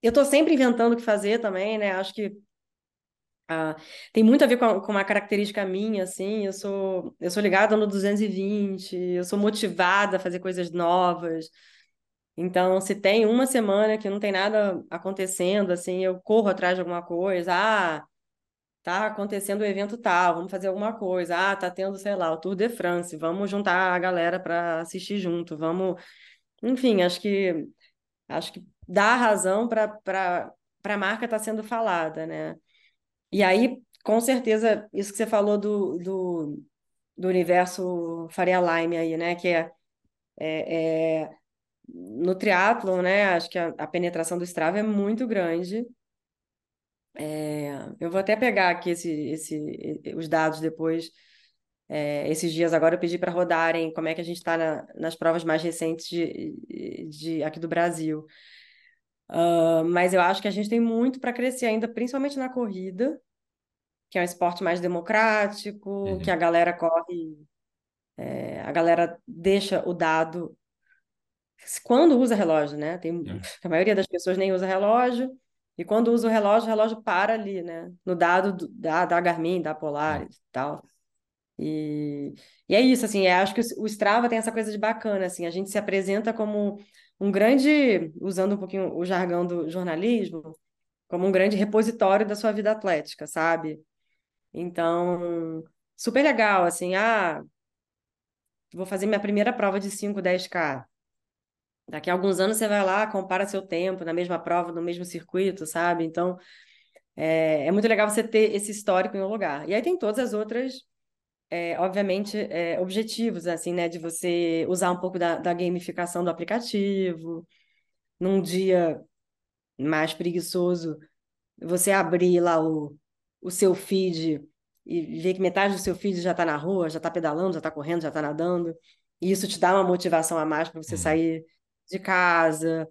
Eu estou sempre inventando o que fazer também, né? Acho que uh, tem muito a ver com, com, uma característica minha, assim, eu sou, eu sou ligada no 220, eu sou motivada a fazer coisas novas. Então, se tem uma semana que não tem nada acontecendo, assim, eu corro atrás de alguma coisa, ah, tá acontecendo o evento tal, vamos fazer alguma coisa. Ah, tá tendo, sei lá, o Tour de France, vamos juntar a galera para assistir junto, vamos. Enfim, acho que acho que dá razão para para a marca estar tá sendo falada, né? E aí, com certeza, isso que você falou do, do, do universo Faria Lime aí, né? Que é, é, é no triatlon, né? Acho que a, a penetração do Strava é muito grande. É, eu vou até pegar aqui esse, esse, os dados depois. É, esses dias agora eu pedi para rodarem como é que a gente está na, nas provas mais recentes de, de aqui do Brasil. Uh, mas eu acho que a gente tem muito para crescer ainda, principalmente na corrida, que é um esporte mais democrático, uhum. que a galera corre, é, a galera deixa o dado quando usa relógio, né? Tem, uhum. A maioria das pessoas nem usa relógio. E quando usa o relógio, o relógio para ali, né? No dado do, da, da Garmin, da Polaris e tal. E, e é isso, assim, acho que o, o Strava tem essa coisa de bacana, assim, a gente se apresenta como um grande, usando um pouquinho o jargão do jornalismo, como um grande repositório da sua vida atlética, sabe? Então, super legal, assim, ah, vou fazer minha primeira prova de 5, 10K. Daqui a alguns anos você vai lá, compara seu tempo na mesma prova, no mesmo circuito, sabe? Então, é, é muito legal você ter esse histórico em um lugar. E aí tem todas as outras, é, obviamente, é, objetivos, assim, né? De você usar um pouco da, da gamificação do aplicativo. Num dia mais preguiçoso, você abrir lá o, o seu feed e ver que metade do seu feed já está na rua, já está pedalando, já está correndo, já está nadando. E isso te dá uma motivação a mais para você hum. sair de casa,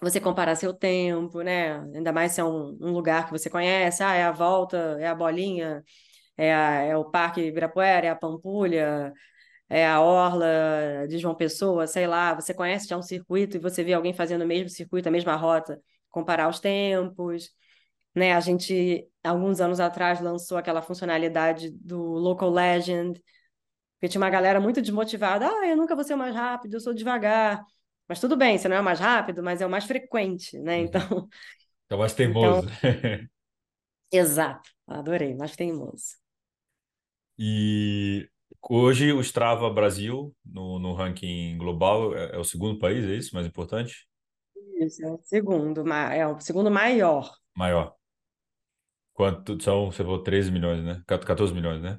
você comparar seu tempo, né? Ainda mais se é um, um, lugar que você conhece, ah, é a volta, é a bolinha, é, a, é o Parque Ibirapuera, é a Pampulha, é a Orla de João Pessoa, sei lá, você conhece já um circuito e você vê alguém fazendo o mesmo circuito, a mesma rota, comparar os tempos, né? A gente, alguns anos atrás, lançou aquela funcionalidade do Local Legend, porque tinha uma galera muito desmotivada, ah, eu nunca vou ser mais rápido, eu sou devagar. Mas tudo bem, você não é o mais rápido, mas é o mais frequente, né? Uhum. Então, Então, mais teimoso. exato, adorei, mais teimoso. E hoje o Strava Brasil, no, no ranking global, é, é o segundo país, é isso? Mais importante? Isso, é o segundo, é o segundo maior. Maior. Quanto são, você falou 13 milhões, né? 14 milhões, né?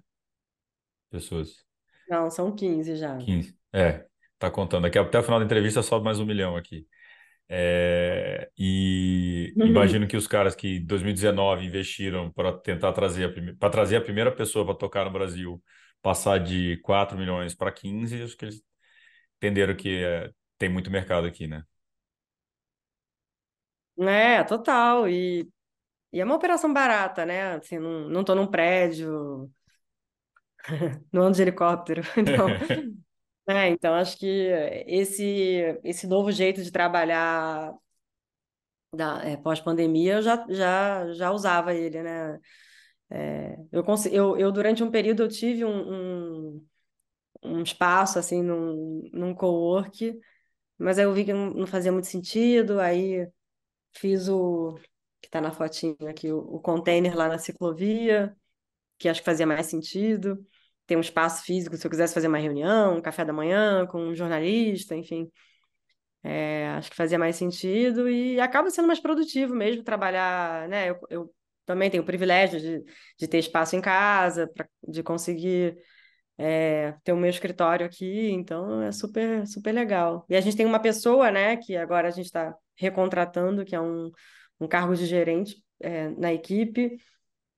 Pessoas. Não, são 15 já. 15. É, tá contando. Daqui até o final da entrevista sobe mais um milhão aqui. É, e imagino que os caras que em 2019 investiram para tentar trazer para trazer a primeira pessoa para tocar no Brasil, passar de 4 milhões para 15, acho que eles entenderam que é, tem muito mercado aqui, né? É, total. E, e é uma operação barata, né? Assim, não, não tô num prédio, não ando de helicóptero. Então, é, então acho que esse, esse novo jeito de trabalhar da, é, pós-pandemia, eu já, já, já usava ele, né? É, eu, eu, eu, durante um período, eu tive um, um, um espaço, assim, num, num cowork, mas aí eu vi que não, não fazia muito sentido, aí fiz o, que está na fotinho aqui, o, o container lá na ciclovia, que acho que fazia mais sentido. Tem um espaço físico, se eu quisesse fazer uma reunião, um café da manhã com um jornalista, enfim. É, acho que fazia mais sentido e acaba sendo mais produtivo mesmo trabalhar, né? Eu, eu também tenho o privilégio de, de ter espaço em casa, pra, de conseguir é, ter o meu escritório aqui, então é super, super legal. E a gente tem uma pessoa, né, que agora a gente está recontratando, que é um, um cargo de gerente é, na equipe.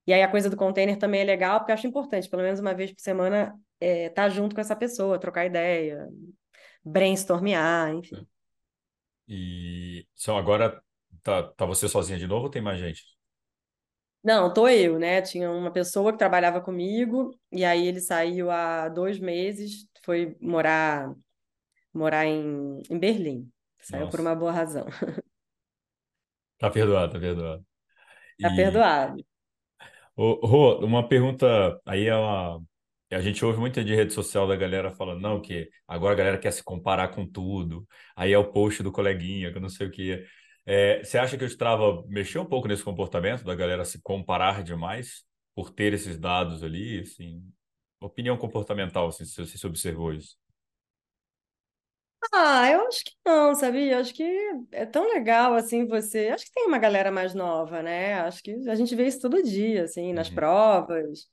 E aí a coisa do container também é legal, porque eu acho importante, pelo menos uma vez por semana, estar é, tá junto com essa pessoa, trocar ideia, brainstormear, enfim. E só agora tá, tá você sozinha de novo ou tem mais gente? Não, tô eu, né? Tinha uma pessoa que trabalhava comigo, e aí ele saiu há dois meses, foi morar, morar em, em Berlim. Saiu por Nossa, uma boa razão. tá perdoado, tá perdoado. Tá E, perdoado. Rô, uma pergunta, aí é. A gente ouve muito de rede social da galera falando, não, que agora a galera quer se comparar com tudo. Aí é o post do coleguinha, que eu não sei o que. É, você acha que o Strava mexeu um pouco nesse comportamento da galera se comparar demais por ter esses dados ali, assim? Opinião comportamental, assim, se você se observou isso. Ah, eu acho que não, sabia? Eu acho que é tão legal assim você. Acho que tem uma galera mais nova, né? Acho que a gente vê isso todo dia, assim, nas Uhum. provas,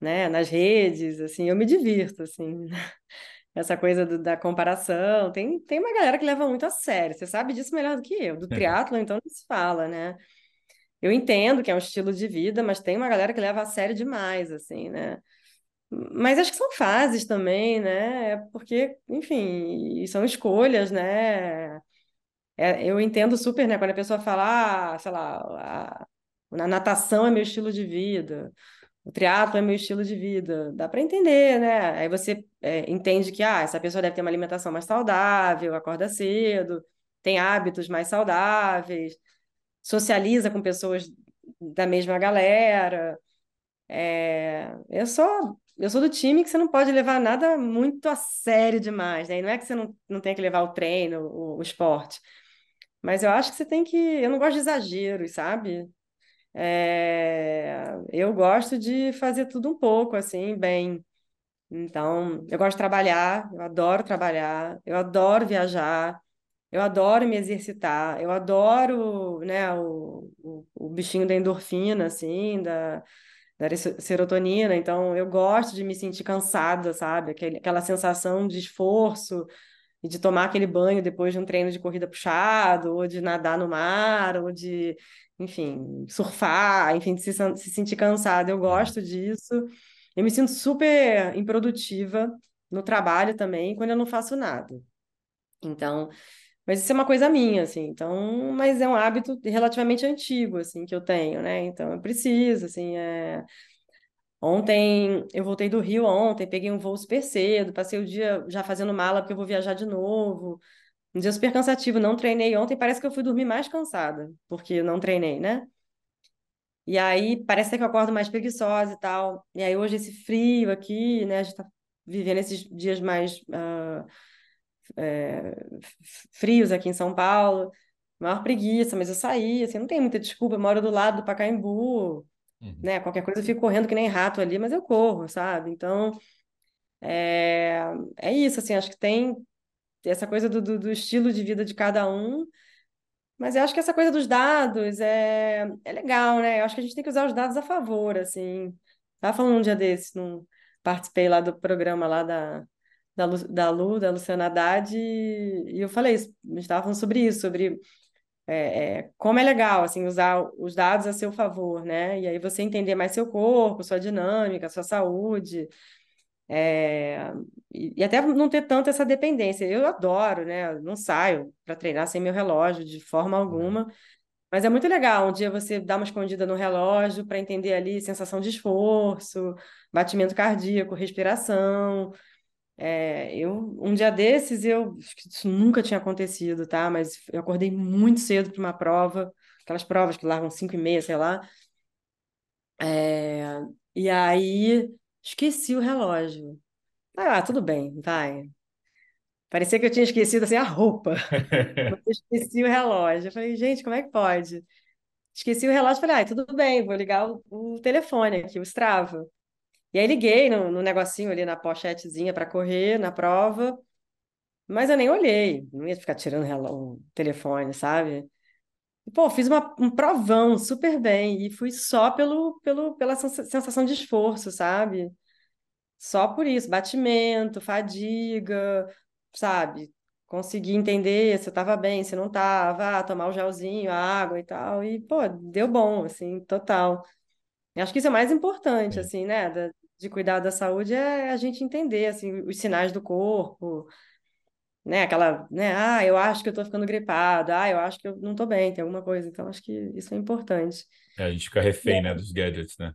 né? Nas redes, assim, eu me divirto, assim. Essa coisa do- da comparação. Tem, tem uma galera que leva muito a sério. Você sabe disso melhor do que eu. Do triatlo, então, não se fala, né? Eu entendo que é um estilo de vida, mas tem uma galera que leva a sério demais, assim, né? Mas acho que são fases também, né? É Porque, enfim, são escolhas, né? É, eu entendo super, né? Quando a pessoa fala, ah, sei lá, a, natação é meu estilo de vida, o triatlo é meu estilo de vida, dá para entender, né? Aí você é, entende que, ah, essa pessoa deve ter uma alimentação mais saudável, acorda cedo, tem hábitos mais saudáveis, socializa com pessoas da mesma galera. É, eu sou, eu sou do time que você não pode levar nada muito a sério demais, né? E não é que você não, não tem que levar o treino, o, o esporte, mas eu acho que você tem que. Eu não gosto de exageros, sabe? É, eu gosto de fazer tudo um pouco, assim, bem. Então, eu gosto de trabalhar, eu adoro trabalhar, eu adoro viajar, eu adoro me exercitar, eu adoro, né, o, o, o bichinho da endorfina, assim, da da serotonina, então eu gosto de me sentir cansada, sabe? Aquela sensação de esforço e de tomar aquele banho depois de um treino de corrida puxado, ou de nadar no mar, ou de, enfim, surfar, enfim, de se, se sentir cansada. Eu gosto disso. Eu me sinto super improdutiva no trabalho também, quando eu não faço nada. Então, mas isso é uma coisa minha, assim, então, mas é um hábito relativamente antigo, assim, que eu tenho, né? Então, eu preciso, assim, é Ontem, eu voltei do Rio ontem, peguei um voo super cedo, passei o dia já fazendo mala porque eu vou viajar de novo. Um dia super cansativo, não treinei ontem, parece que eu fui dormir mais cansada, porque não treinei, né? E aí parece que eu acordo mais preguiçosa e tal. E aí hoje esse frio aqui, né? A gente tá vivendo esses dias mais uh, é, frios aqui em São Paulo. Maior preguiça, mas eu saí, assim, não tem muita desculpa. Eu moro do lado do Pacaembu, uhum. né? Qualquer coisa eu fico correndo que nem rato ali, mas eu corro, sabe? Então, é, é isso, assim, acho que tem essa coisa do, do, do estilo de vida de cada um mas eu acho que essa coisa dos dados é, é legal, né? Eu acho que a gente tem que usar os dados a favor, assim. Estava falando um dia desse, num, participei lá do programa lá da, da, Lu, da Lu, da Luciana Haddad, e, e eu falei isso, a gente estava falando sobre isso, sobre é, é, como é legal, assim, usar os dados a seu favor, né? E aí você entender mais seu corpo, sua dinâmica, sua saúde, é, e, e, até não ter tanto essa dependência. Eu adoro, né? Não saio para treinar sem meu relógio de forma alguma. Mas é muito legal um dia você dá uma escondida no relógio para entender ali sensação de esforço, batimento cardíaco, respiração. É, eu um dia desses eu isso nunca tinha acontecido, tá? Mas eu acordei muito cedo para uma prova, aquelas provas que largam cinco e meia, sei lá. É, e aí Esqueci o relógio. Ah, tudo bem, vai. Parecia que eu tinha esquecido assim a roupa. Eu esqueci o relógio. Eu falei, gente, como é que pode? Esqueci o relógio, falei, ah, tudo bem, vou ligar o, o telefone aqui, o Strava. E aí liguei no, no negocinho ali na pochetezinha para correr na prova, mas eu nem olhei, não ia ficar tirando o telefone, sabe? Pô, fiz uma, um provão super bem e fui só pelo, pelo, pela sensação de esforço, sabe? Só por isso, batimento, fadiga, sabe? Consegui entender se eu tava bem, se não tava, ah, tomar o gelzinho, a água e tal, e, pô, deu bom, assim, total. Eu acho que isso é mais importante, assim, né, de, de cuidar da saúde, é a gente entender, assim, os sinais do corpo, né? Aquela, né? Ah, eu acho que eu tô ficando gripada. Ah, eu acho que eu não tô bem, tem alguma coisa. Então, acho que isso é importante. É, a gente fica refém, né, dos gadgets, né?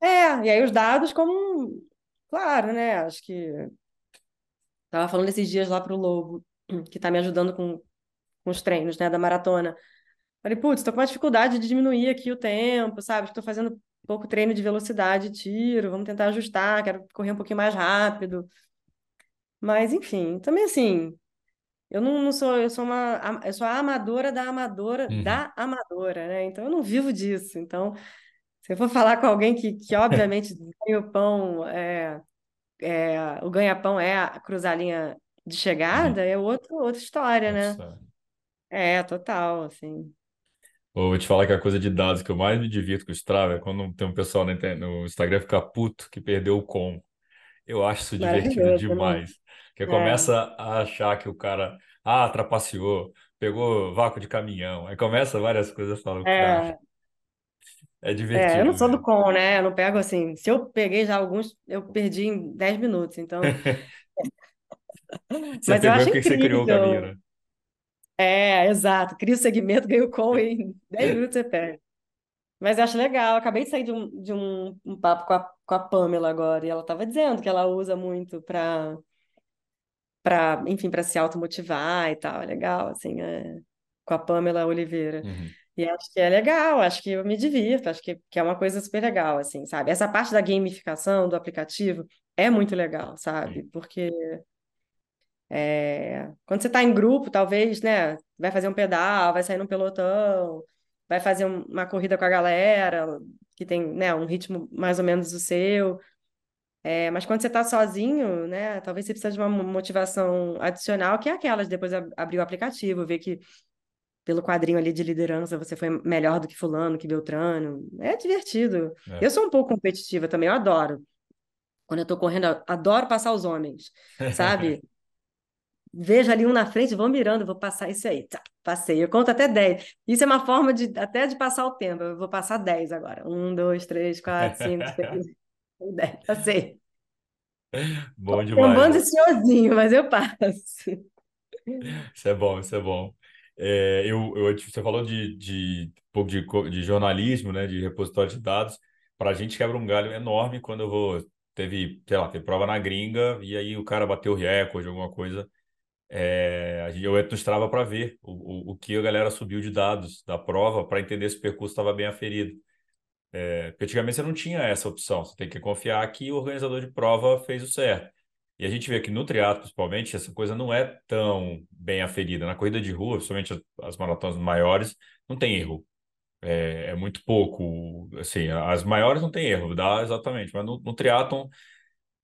É, e aí os dados como... Claro, né? Acho que... Tava falando esses dias lá pro Lobo, que tá me ajudando com, com os treinos, né, da maratona. Falei, putz, tô com uma dificuldade de diminuir aqui o tempo, sabe? Estou fazendo pouco treino de velocidade, tiro, vamos tentar ajustar, quero correr um pouquinho mais rápido. Mas, enfim, também assim, eu não, não sou, eu sou uma, eu sou a amadora da amadora Uhum. da amadora, né? Então eu não vivo disso. Então, se eu for falar com alguém que, que obviamente ganha o pão, é, é, o ganha-pão é a cruzar a linha de Uhum. chegada, é outro, outra história, né? Nossa. É, total, assim. Vou te falar que a coisa de dados que eu mais me divirto com o Strava é quando tem um pessoal no Instagram ficar puto que perdeu o com. Eu acho isso divertido né? demais. Que É, começa a achar que o cara, ah, trapaceou, pegou vácuo de caminhão. Aí começa várias coisas, eu falo, cara, é, é é, eu não divertido sou do com, né? Eu não pego assim. Se eu peguei já alguns, eu perdi em 10 minutos. Então, Você mas eu pegou acho porque você criou o caminho, incrível. né? É, exato. Cria o segmento, ganha o com e em 10 minutos você perde. Mas eu acho legal. Acabei de sair de um, de um, um papo com a, com a Pamela agora, e ela estava dizendo que ela usa muito para, para, enfim, para se automotivar e tal. É legal, assim, é, com a Pamela Oliveira. Uhum. E acho que é legal, acho que eu me divirto, acho que, que é uma coisa super legal, assim, sabe? Essa parte da gamificação do aplicativo é muito legal, sabe? Porque É, quando você está em grupo, talvez, né, vai fazer um pedal, vai sair num pelotão, vai fazer um- uma corrida com a galera, que tem, né, um ritmo mais ou menos o seu. É, mas quando você está sozinho, né, talvez você precise de uma mo- motivação adicional, que é aquela de depois ab- abrir o aplicativo, ver que pelo quadrinho ali de liderança você foi melhor do que fulano, que Beltrano. É divertido. É. Eu sou um pouco competitiva também, eu adoro. Quando eu tô correndo, eu adoro passar os homens, sabe? Vejo ali um na frente, vou mirando, vou passar isso aí. Tá, passei. Eu conto até 10. Isso é uma forma de até de passar o tempo. Eu vou passar 10 agora. Um, dois, três, quatro, cinco, seis, dez. Passei. Bom Tem um bando demais. de senhorzinho, mas eu passo. Isso é bom, isso é bom. É, eu, eu, você falou de, de pouco de, de jornalismo, né, de repositório de dados. para a gente quebra um galho enorme quando eu vou. Teve, sei lá, teve prova na gringa e aí o cara bateu o recorde, alguma coisa. É, eu entro no Strava para ver o, o, o, que a galera subiu de dados da prova para entender se o percurso estava bem aferido. É, porque antigamente você não tinha essa opção, você tem que confiar que o organizador de prova fez o certo. E a gente vê que no triatlo, principalmente, essa coisa não é tão bem aferida. Na corrida de rua, principalmente as, as maratonas maiores, não tem erro. É, é, muito pouco. Assim, as maiores não tem erro, dá exatamente. Mas no, no triatlon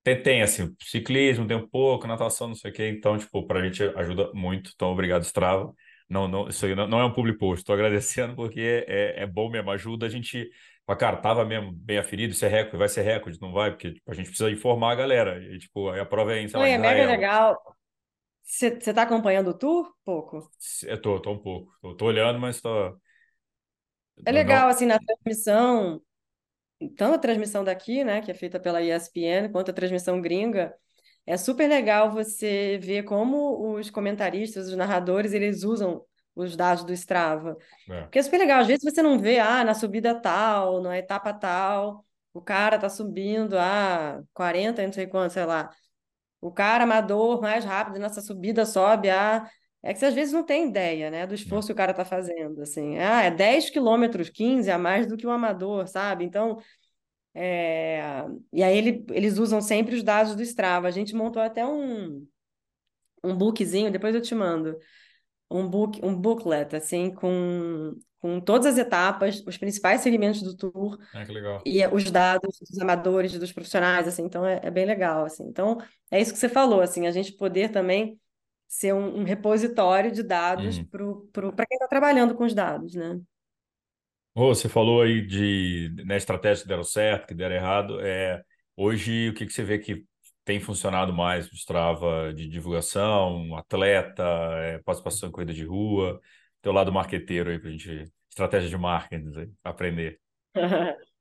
tem, tem, assim, ciclismo tem um pouco, natação, não sei o quê. Então, tipo, para a gente ajuda muito. Então, obrigado, Strava. Não, não, isso aí não, não é um public post. Estou agradecendo porque é, é bom mesmo. Ajuda a gente Fala, cara, tava mesmo bem aferido, isso é recorde, vai ser recorde, não vai, porque tipo, a gente precisa informar a galera. E, tipo, a prova é em, sei lá, é mega legal. Você está acompanhando o tour? Pouco. Eu tô, tô um pouco. Eu tô olhando, mas tô. É legal, não... assim, na transmissão, tanto a transmissão daqui, né, que é feita pela ESPN, quanto a transmissão gringa, é super legal você ver como os comentaristas, os narradores, eles usam os dados do Strava. É. Porque é super legal, às vezes você não vê, ah, na subida tal, na etapa tal, o cara tá subindo a ah, 40, não sei quanto, sei lá. O cara amador mais rápido nessa subida sobe a. É que você às vezes não tem ideia, né, do esforço que o cara tá fazendo, assim. Ah, é 10 quilômetros, 15 a mais do que o amador, sabe? Então, é... e aí ele, eles usam sempre os dados do Strava. A gente montou até um, um bookzinho, depois eu te mando, um, book, um booklet, assim, com, com todas as etapas, os principais segmentos do tour. Ah, que legal. E os dados dos amadores, dos profissionais, assim, então é, é bem legal, assim. Então, é isso que você falou, assim, a gente poder também ser um, um repositório de dados uhum. para quem está trabalhando com os dados, né? Oh, você falou aí de né, estratégias que deram certo, que deram errado. É, hoje, o que, que você vê que tem funcionado mais o Strava de divulgação, atleta, é, participação em corrida de rua, teu lado marqueteiro aí para a gente, estratégia de marketing, aí, aprender.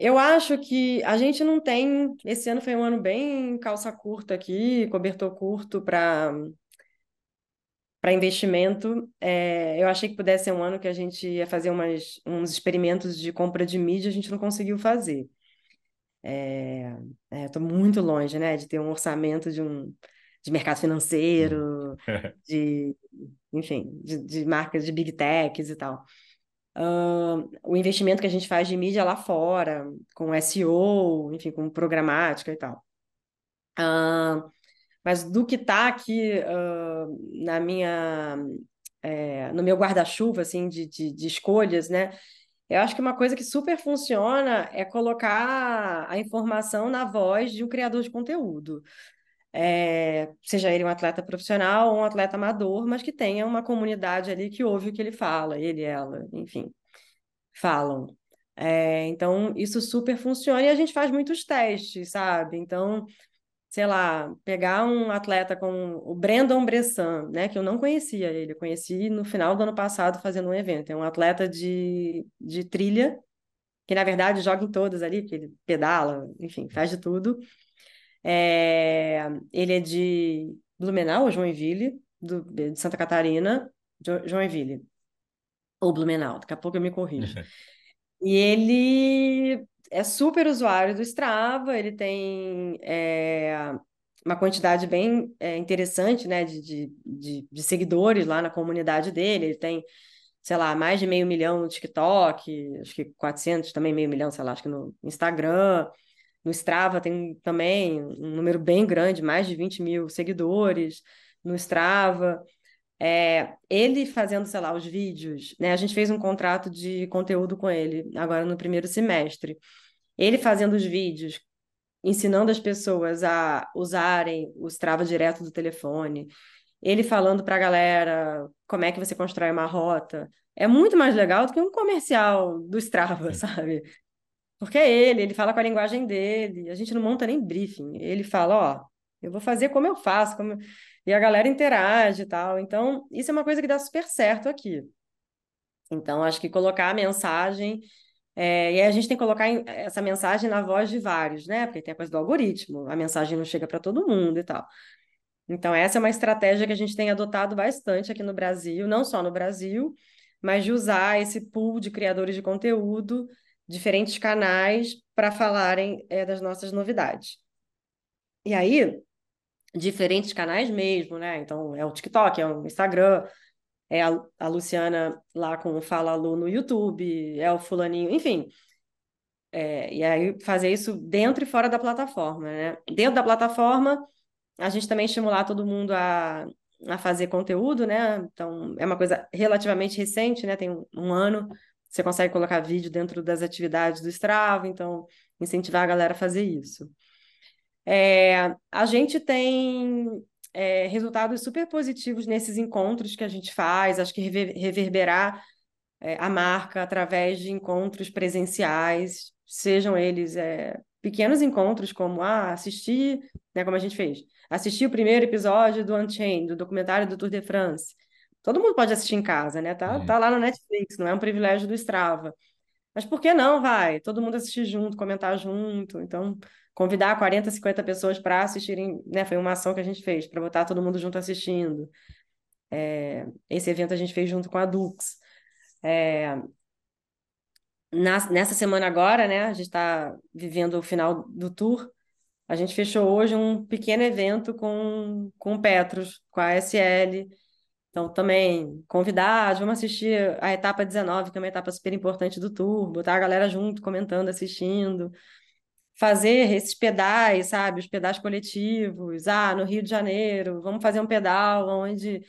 Eu acho que a gente não tem. Esse ano foi um ano bem calça curta aqui, cobertor curto para para investimento. É, eu achei que pudesse ser um ano que a gente ia fazer umas, uns experimentos de compra de mídia, a gente não conseguiu fazer. É, Estou é, muito longe, né, de ter um orçamento de um de mercado financeiro, de, enfim, de, de marcas de big techs e tal. Uh, o investimento que a gente faz de mídia lá fora, com SEO, enfim, com programática e tal. Uh, mas do que está aqui uh, na minha, é, no meu guarda-chuva, assim, de, de, de escolhas, né? Eu acho que uma coisa que super funciona é colocar a informação na voz de um criador de conteúdo. É, seja ele um atleta profissional ou um atleta amador, mas que tenha uma comunidade ali que ouve o que ele fala, ele, ela, enfim, falam. É, então, isso super funciona e a gente faz muitos testes, sabe? Então, sei lá, pegar um atleta com o Brandon Bressan, né, que eu não conhecia ele, eu conheci no final do ano passado fazendo um evento. É um atleta de, de trilha, que na verdade joga em todas ali, porque ele pedala, enfim, faz de tudo. É, ele é de Blumenau, Joinville, do, de Santa Catarina, jo, Joinville, ou Blumenau, daqui a pouco eu me corrijo. e ele é super usuário do Strava, ele tem é, uma quantidade bem é, interessante né, de, de, de, de, seguidores lá na comunidade dele. Ele tem, sei lá, mais de meio milhão no TikTok, acho que 400 também, meio milhão, sei lá, acho que no Instagram. No Strava tem também um número bem grande, mais de 20 mil seguidores no Strava. É, ele fazendo, sei lá, os vídeos, né? A gente fez um contrato de conteúdo com ele agora no primeiro semestre. Ele fazendo os vídeos, ensinando as pessoas a usarem os travas direto do telefone, ele falando para a galera como é que você constrói uma rota, é muito mais legal do que um comercial do Strava, sabe? Porque é ele, ele fala com a linguagem dele, a gente não monta nem briefing. Ele fala, ó, eu vou fazer como eu faço, como e a galera interage e tal. Então, isso é uma coisa que dá super certo aqui. Então, acho que colocar a mensagem. É, e aí a gente tem que colocar essa mensagem na voz de vários, né? Porque tem a coisa do algoritmo, a mensagem não chega para todo mundo e tal. Então, essa é uma estratégia que a gente tem adotado bastante aqui no Brasil, não só no Brasil, mas de usar esse pool de criadores de conteúdo diferentes canais para falarem é, das nossas novidades. E aí, diferentes canais mesmo, né? Então, é o TikTok, é o Instagram, é a, a Luciana lá com o Fala Lu no YouTube, é o fulaninho, enfim. É, e aí fazer isso dentro e fora da plataforma, né? Dentro da plataforma, a gente também estimular todo mundo a, a fazer conteúdo, né? Então, é uma coisa relativamente recente, né? Tem um, um ano, você consegue colocar vídeo dentro das atividades do Strava, então incentivar a galera a fazer isso. É, a gente tem é, resultados super positivos nesses encontros que a gente faz, acho que rever, reverberar é, a marca através de encontros presenciais, sejam eles é, pequenos encontros, como ah, assistir, né, como a gente fez, assistir o primeiro episódio do Unchained, do documentário do Tour de France. Todo mundo pode assistir em casa, né? Tá, uhum. tá lá no Netflix, não é um privilégio do Strava. Mas por que não, vai? Todo mundo assistir junto, comentar junto. Então, convidar 40, 50 pessoas para assistirem, né? Foi uma ação que a gente fez, para botar todo mundo junto assistindo. É, esse evento a gente fez junto com a Dux. É, na, nessa semana agora, né? A gente está vivendo o final do tour. A gente fechou hoje um pequeno evento com, com o Petros, com a SL. Então, também convidar, vamos assistir a etapa 19, que é uma etapa super importante do tour, botar a galera junto, comentando, assistindo fazer esses pedais, sabe? Os pedais coletivos. Ah, no Rio de Janeiro, vamos fazer um pedal onde,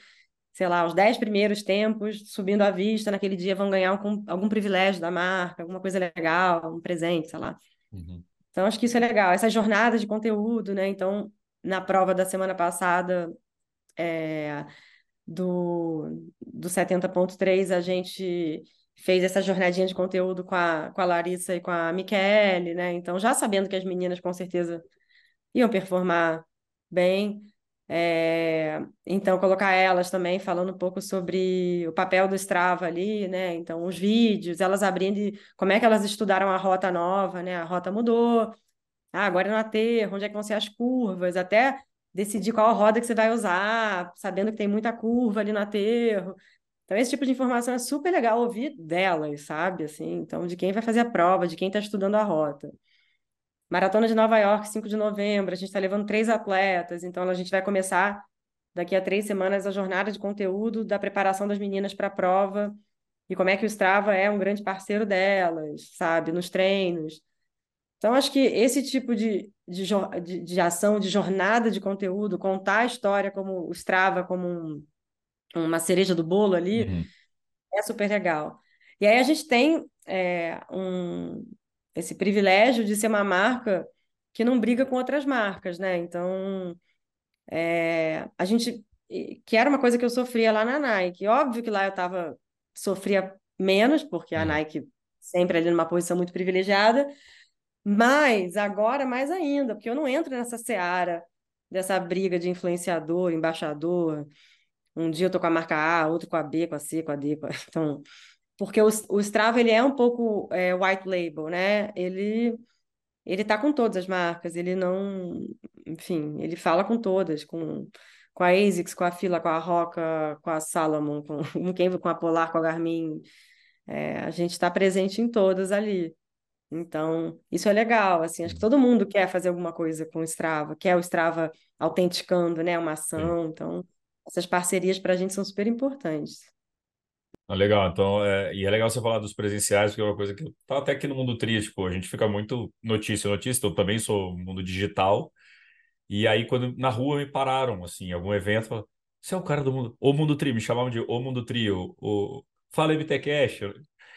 sei lá, os dez primeiros tempos subindo à vista naquele dia vão ganhar algum, algum privilégio da marca, alguma coisa legal, um presente, sei lá. Uhum. Então, acho que isso é legal. Essa jornada de conteúdo, né? Então, na prova da semana passada, é, do, do 70.3, a gente fez essa jornadinha de conteúdo com a, com a Larissa e com a Michele, né? Então, já sabendo que as meninas com certeza iam performar bem. É... Então, colocar elas também falando um pouco sobre o papel do Strava ali, né? Então, os vídeos, elas abrindo como é que elas estudaram a rota nova, né? A rota mudou. Ah, agora é no aterro, onde é que vão ser as curvas, até decidir qual roda que você vai usar, sabendo que tem muita curva ali no aterro. Então, esse tipo de informação é super legal ouvir delas, sabe? Assim, então, de quem vai fazer a prova, de quem está estudando a rota. Maratona de Nova York, 5 de novembro, a gente está levando três atletas, então a gente vai começar daqui a três semanas a jornada de conteúdo da preparação das meninas para a prova e como é que o Strava é um grande parceiro delas, sabe? Nos treinos. Então, acho que esse tipo de, de, de, de ação, de jornada de conteúdo, contar a história como o Strava como um uma cereja do bolo ali, uhum. é super legal. E aí a gente tem é, um, esse privilégio de ser uma marca que não briga com outras marcas, né? Então, é, a gente que era uma coisa que eu sofria lá na Nike. Óbvio que lá eu tava sofria menos, porque a uhum. Nike sempre ali numa posição muito privilegiada, mas agora mais ainda, porque eu não entro nessa seara dessa briga de influenciador, embaixador, um dia eu tô com a marca A, outro com a B, com a C, com a D. Com a... Então, porque o, o Strava ele é um pouco é, white label, né? Ele ele tá com todas as marcas, ele não, enfim, ele fala com todas, com com a ASICS, com a Fila, com a Roca, com a Salomon, com, com quem, com a Polar, com a Garmin. É, a gente está presente em todas ali. Então, isso é legal, assim, acho que todo mundo quer fazer alguma coisa com o Strava, quer o Strava autenticando, né, uma ação, então essas parcerias para a gente são super importantes. Ah, legal, então, é, e é legal você falar dos presenciais, porque é uma coisa que tá até aqui no mundo tri, tipo, a gente fica muito notícia, notícia, eu também sou mundo digital, e aí quando na rua me pararam, assim, algum evento, falaram, você é o cara do mundo, o mundo tri, me chamavam de o mundo tri, o, o fala MTCash,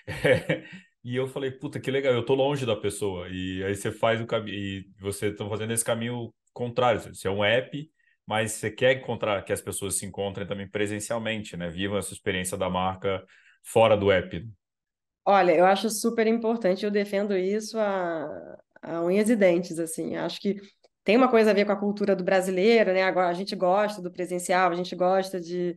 e eu falei, puta, que legal, eu tô longe da pessoa, e aí você faz o caminho, e você tá fazendo esse caminho contrário, você é um app, mas você quer encontrar que as pessoas se encontrem também presencialmente, né? Vivam essa experiência da marca fora do app. Olha, eu acho super importante, eu defendo isso a, a unhas e dentes, assim. Acho que tem uma coisa a ver com a cultura do brasileiro, né? Agora a gente gosta do presencial, a gente gosta de,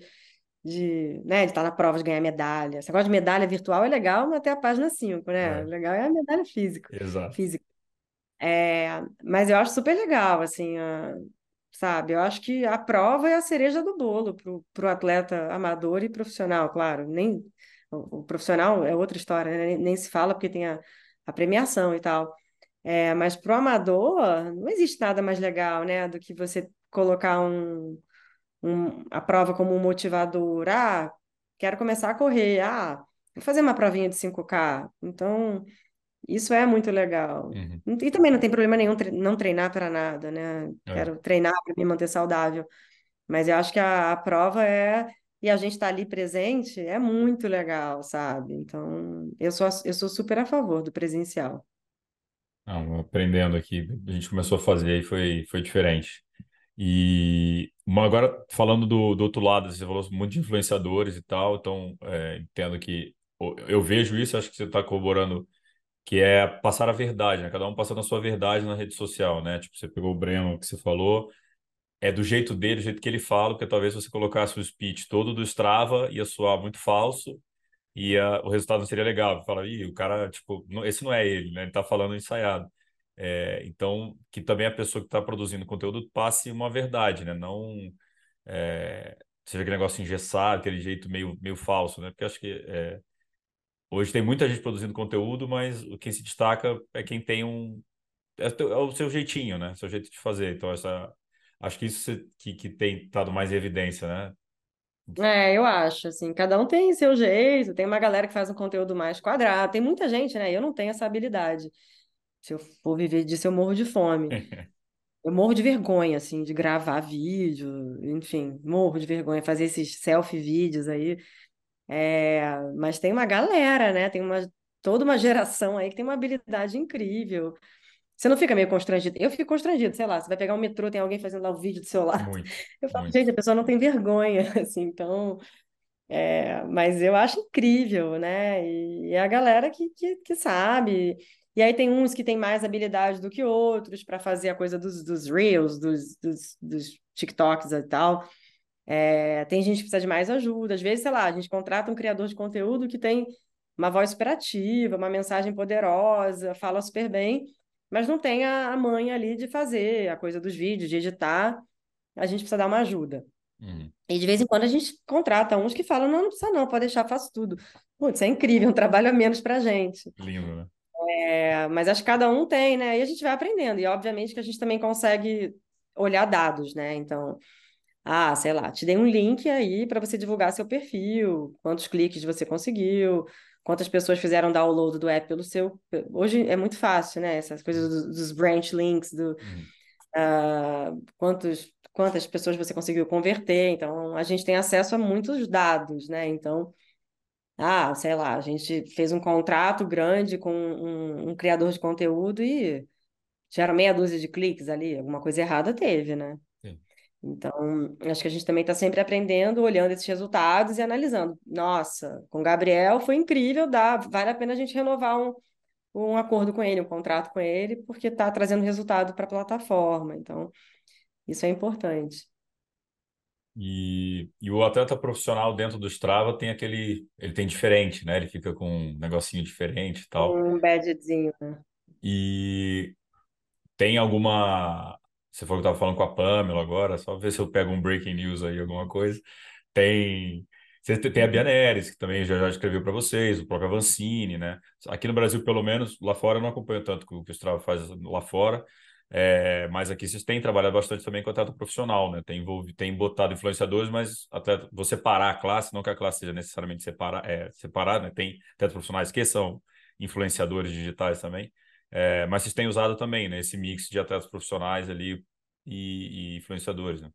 de, né, de estar na prova, de ganhar medalha. Esse negócio de medalha virtual é legal até a página 5, né? É. Legal é a medalha física. Exato. Física. É, mas eu acho super legal, assim, a, sabe? Eu acho que a prova é a cereja do bolo para o atleta amador e profissional, claro. Nem, o, o, profissional é outra história, né? nem, nem, se fala porque tem a, a premiação e tal. É, mas para o amador, não existe nada mais legal, né, do que você colocar um, um, a prova como um motivador. Ah, quero começar a correr. Ah, vou fazer uma provinha de 5K. Então, isso é muito legal. Uhum. E também não tem problema nenhum tre não treinar para nada, né? É. Quero treinar para me manter saudável. Mas eu acho que a, a prova é. E a gente está ali presente é muito legal, sabe? Então, eu sou, eu sou super a favor do presencial. Não, aprendendo aqui, a gente começou a fazer e foi, foi diferente. E agora, falando do, do outro lado, você falou muito de influenciadores e tal, então é, entendo que eu vejo isso, acho que você está corroborando, que é passar a verdade, né? Cada um passando a sua verdade na rede social, né? Tipo, você pegou o Breno que você falou, é do jeito dele, do jeito que ele fala, porque talvez você colocasse o speech todo do Strava, ia soar muito falso, e o resultado não seria legal. Fala, ih, o cara, tipo, não, esse não é ele, né? Ele tá falando ensaiado. É, então, que também a pessoa que está produzindo conteúdo passe uma verdade, né? Não é, seja aquele negócio engessado, aquele jeito meio, meio falso, né? Porque acho que é, hoje tem muita gente produzindo conteúdo, mas quem se destaca é quem tem um. É, é o seu jeitinho, né? Seu jeito de fazer. Então, essa, acho que isso que, que tem estado mais em evidência, né? É, eu acho, assim, cada um tem seu jeito, tem uma galera que faz um conteúdo mais quadrado, tem muita gente, né? Eu não tenho essa habilidade. Se eu for viver disso, eu morro de fome. Eu morro de vergonha, assim, de gravar vídeo, enfim, morro de vergonha, fazer esses selfie vídeos aí. É, mas tem uma galera, né? Tem uma, toda uma geração aí que tem uma habilidade incrível. Você não fica meio constrangido? Eu fico constrangido, sei lá, você vai pegar um metrô, tem alguém fazendo lá o vídeo do seu lado. Muito, Eu falo, muito. gente, a pessoa não tem vergonha, assim, então. É, mas eu acho incrível, né? E, e é a galera que, que, que sabe. E aí tem uns que têm mais habilidade do que outros para fazer a coisa dos, dos Reels, dos, dos, dos TikToks e tal. É, tem gente que precisa de mais ajuda. Às vezes, sei lá, a gente contrata um criador de conteúdo que tem uma voz superativa, uma mensagem poderosa, fala super bem, mas não tem a, a mãe ali de fazer a coisa dos vídeos, de editar. A gente precisa dar uma ajuda. Uhum. E de vez em quando a gente contrata uns que falam: não, não precisa, não, pode deixar, faço tudo. Putz, é incrível, um trabalho a menos para a gente. Lindo, né? É, mas acho que cada um tem, né? E a gente vai aprendendo. E obviamente que a gente também consegue olhar dados, né? Então, ah, sei lá, te dei um link aí para você divulgar seu perfil, quantos cliques você conseguiu, quantas pessoas fizeram download do app pelo seu. Hoje é muito fácil, né? Essas coisas dos, dos branch links, do Uhum. uh, quantos, quantas pessoas você conseguiu converter. Então, a gente tem acesso a muitos dados, né? Então, ah, sei lá, a gente fez um contrato grande com um, um criador de conteúdo e tiveram meia dúzia de cliques ali, alguma coisa errada teve, né? Sim. Então, acho que a gente também está sempre aprendendo, olhando esses resultados e analisando. Nossa, com o Gabriel foi incrível, dá, vale a pena a gente renovar um, um acordo com ele, um contrato com ele, porque está trazendo resultado para a plataforma. Então, isso é importante. E, e o atleta profissional dentro do Strava tem aquele. Ele tem diferente, né? Ele fica com um negocinho diferente e tal. Um badgezinho, né? E tem alguma. Você falou que estava falando com a Pamela agora, só ver se eu pego um breaking news aí, alguma coisa. Tem. Você tem a Bianeres, que também já, já escreveu para vocês, o próprio Avancini, né? Aqui no Brasil, pelo menos, lá fora eu não acompanho tanto o que o Strava faz lá fora. É, mas aqui vocês têm trabalhado bastante também com atleta profissional, né? Tem, tem botado influenciadores, mas atleta, você parar a classe, não que a classe seja necessariamente separa, é, separada, né? Tem atletas profissionais que são influenciadores digitais também, é, mas vocês têm usado também, né? Esse mix de atletas profissionais ali e, e influenciadores, né?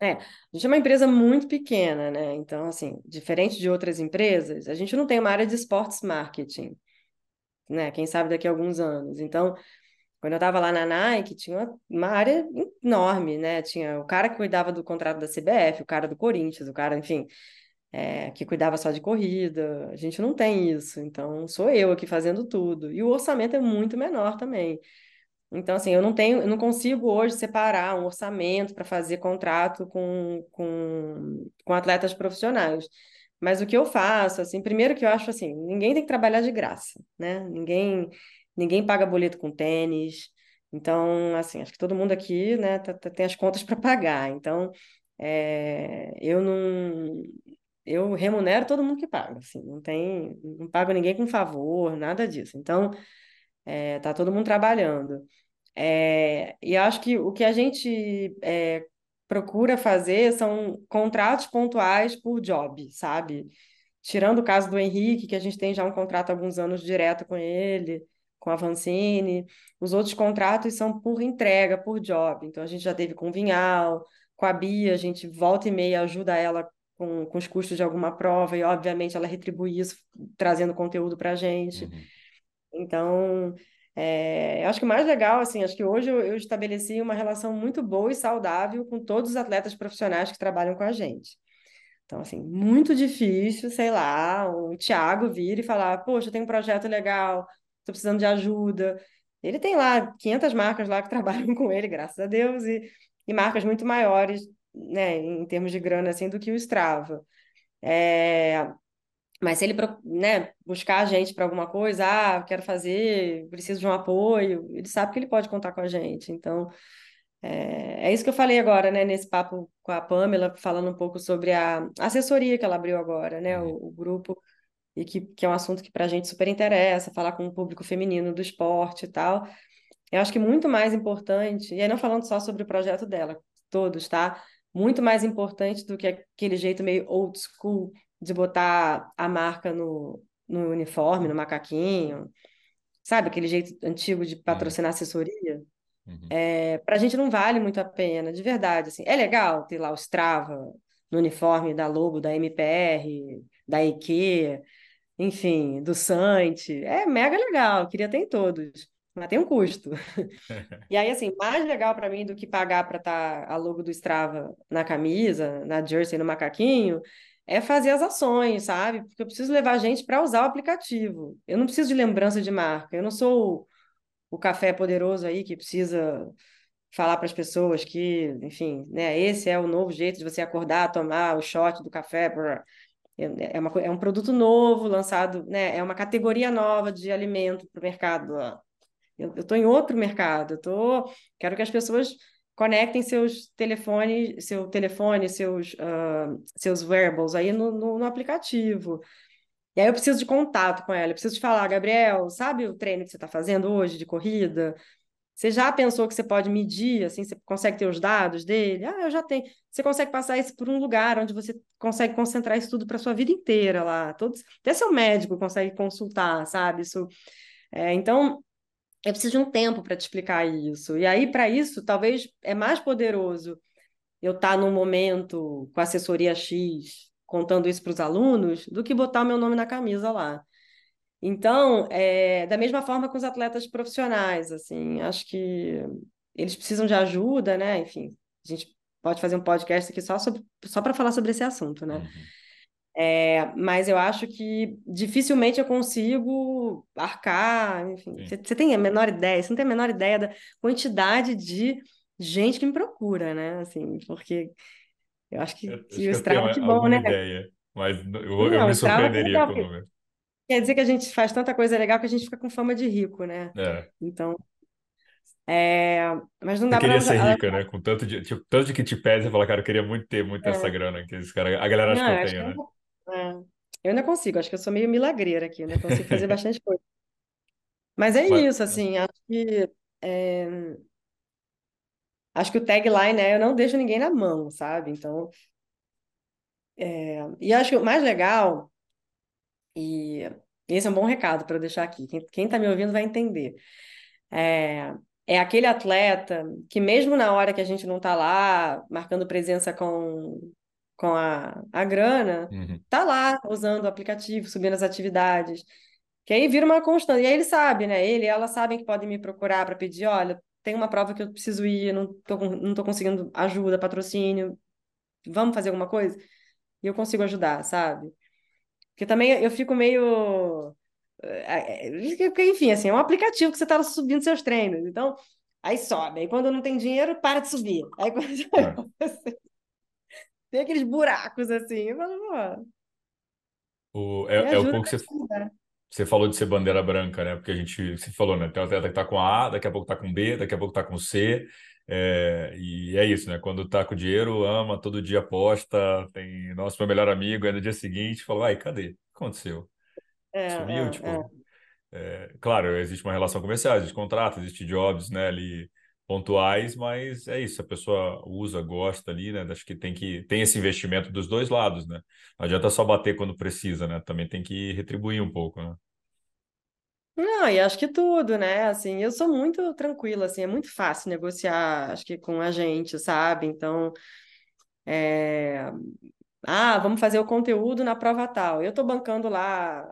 É, a gente é uma empresa muito pequena, né? Então, assim, diferente de outras empresas, a gente não tem uma área de esportes marketing, né? Quem sabe daqui a alguns anos. Então, quando eu estava lá na Nike, tinha uma, uma área enorme, né? Tinha o cara que cuidava do contrato da CBF, o cara do Corinthians, o cara, enfim, é, que cuidava só de corrida. A gente não tem isso, então sou eu aqui fazendo tudo. E o orçamento é muito menor também. Então, assim, eu não tenho, eu não consigo hoje separar um orçamento para fazer contrato com, com, com atletas profissionais. Mas o que eu faço, assim, primeiro que eu acho assim, ninguém tem que trabalhar de graça, né? Ninguém, ninguém paga boleto com tênis. Então, assim, acho que todo mundo aqui, né, tá, tá, tem as contas para pagar. Então, é, eu não, eu remunero todo mundo que paga, assim, não tem, não pago ninguém com favor, nada disso. Então, é, tá todo mundo trabalhando. É, e acho que o que a gente é, procura fazer são contratos pontuais por job, sabe? Tirando o caso do Henrique, que a gente tem já um contrato há alguns anos direto com ele, com a Vancini, os outros contratos são por entrega, por job. Então, a gente já teve com o Vinhal, com a Bia, a gente volta e meia ajuda ela com, com os custos de alguma prova, e obviamente ela retribui isso trazendo conteúdo para a gente. Uhum. Então, é, acho que o mais legal, assim, acho que hoje eu, eu, estabeleci uma relação muito boa e saudável com todos os atletas profissionais que trabalham com a gente. Então, assim, muito difícil, sei lá, o Thiago vir e falar, poxa, eu tenho um projeto legal, estou precisando de ajuda. Ele tem lá 500 marcas lá que trabalham com ele, graças a Deus, e, e marcas muito maiores, né, em termos de grana, assim, do que o Strava. É, mas se ele né, buscar a gente para alguma coisa, ah, quero fazer, preciso de um apoio, ele sabe que ele pode contar com a gente. Então, é, é isso que eu falei agora, né, nesse papo com a Pamela, falando um pouco sobre a assessoria que ela abriu agora, né, o, o grupo, e que, que é um assunto que para a gente super interessa, falar com o público feminino do esporte e tal. Eu acho que muito mais importante, e aí não falando só sobre o projeto dela, todos, tá? Muito mais importante do que aquele jeito meio old school de botar a marca no, no uniforme, no macaquinho, sabe? Aquele jeito antigo de patrocinar uhum. assessoria. Uhum. É, para a gente não vale muito a pena, de verdade. Assim. É legal ter lá o Strava no uniforme da Lobo, da MPR, da IQ, enfim, do Sante. É mega legal, queria ter em todos, mas tem um custo. e aí, assim, mais legal para mim do que pagar para estar tá a logo do Strava na camisa, na jersey, no macaquinho, é fazer as ações, sabe? Porque eu preciso levar gente para usar o aplicativo. Eu não preciso de lembrança de marca. Eu não sou o, o café poderoso aí que precisa falar para as pessoas que, enfim, né, esse é o novo jeito de você acordar, tomar o shot do café. É, uma, é um produto novo, lançado, né? É uma categoria nova de alimento para o mercado. Eu estou em outro mercado. Eu tô, quero que as pessoas conectem seus telefones, seu telefone, seus, uh, seus wearables aí no, no, no, aplicativo. E aí eu preciso de contato com ela, eu preciso de falar, Gabriel, sabe o treino que você está fazendo hoje de corrida? Você já pensou que você pode medir, assim, você consegue ter os dados dele? Ah, eu já tenho. Você consegue passar isso por um lugar onde você consegue concentrar isso tudo para sua vida inteira lá. Todos, até seu médico consegue consultar, sabe? Isso. É, então, eu preciso de um tempo para te explicar isso. E aí, para isso, talvez é mais poderoso eu estar tá num momento com assessoria X contando isso para os alunos do que botar o meu nome na camisa lá. Então, é, da mesma forma com os atletas profissionais, assim, acho que eles precisam de ajuda, né? Enfim, a gente pode fazer um podcast aqui só, sobre, só para falar sobre esse assunto, né? Uhum. É, mas eu acho que dificilmente eu consigo arcar, enfim. Você tem a menor ideia, você não tem a menor ideia da quantidade de gente que me procura, né? Assim, porque eu acho que, eu, que o Strava que bom, né? Ideia, mas eu, não, eu me surpreenderia com o número. Quer dizer que a gente faz tanta coisa legal que a gente fica com fama de rico, né? É. Então, é, mas não dá eu queria ser rica, né? Com tanto de, tipo, tanto de que te pede, você fala, cara, eu queria muito ter muito é. essa grana que esse cara, a galera acha não, que eu tenho, né? Eu é. Eu ainda consigo, acho que eu sou meio milagreira aqui, né? Consigo fazer bastante coisa. Mas é Mas, isso, assim, acho que é, acho que o tagline é eu não deixo ninguém na mão, sabe? Então, é, e acho que o mais legal, e esse é um bom recado para eu deixar aqui, quem, quem tá me ouvindo vai entender. É, é aquele atleta que mesmo na hora que a gente não tá lá marcando presença com com a, a grana, uhum. tá lá usando o aplicativo, subindo as atividades. Que aí vira uma constante. E aí ele sabe, né? Ele e ela sabem que podem me procurar para pedir, olha, tem uma prova que eu preciso ir, não tô, não tô conseguindo ajuda, patrocínio, vamos fazer alguma coisa? E eu consigo ajudar, sabe? Porque também eu fico meio. Eh, eh, enfim, assim, é um aplicativo que você está subindo seus treinos. Então, aí sobe. Aí quando não tem dinheiro, para de subir. Aí quando é. Tem aqueles buracos assim. Eu falo, o, é, é o pouco que você, você falou de ser bandeira branca, né? Porque a gente, você falou, né? Tem um atleta que tá com A, daqui a pouco tá com B, daqui a pouco tá com C. É, e é isso, né? Quando tá com dinheiro, ama, todo dia aposta, tem nosso meu melhor amigo, aí no dia seguinte fala, ai, cadê? O que aconteceu? É, Sumiu, é, é. tipo. é, claro, existe uma relação comercial, existe contrato, existe jobs, né, ali pontuais, mas é isso, a pessoa usa, gosta ali, né? Acho que tem que tem esse investimento dos dois lados, né? Não adianta só bater quando precisa, né? Também tem que retribuir um pouco, né? Não, e acho que tudo, né? Assim, eu sou muito tranquila, assim, é muito fácil negociar, acho que com a gente, sabe? Então, é... ah, vamos fazer o conteúdo na prova tal. Eu estou bancando lá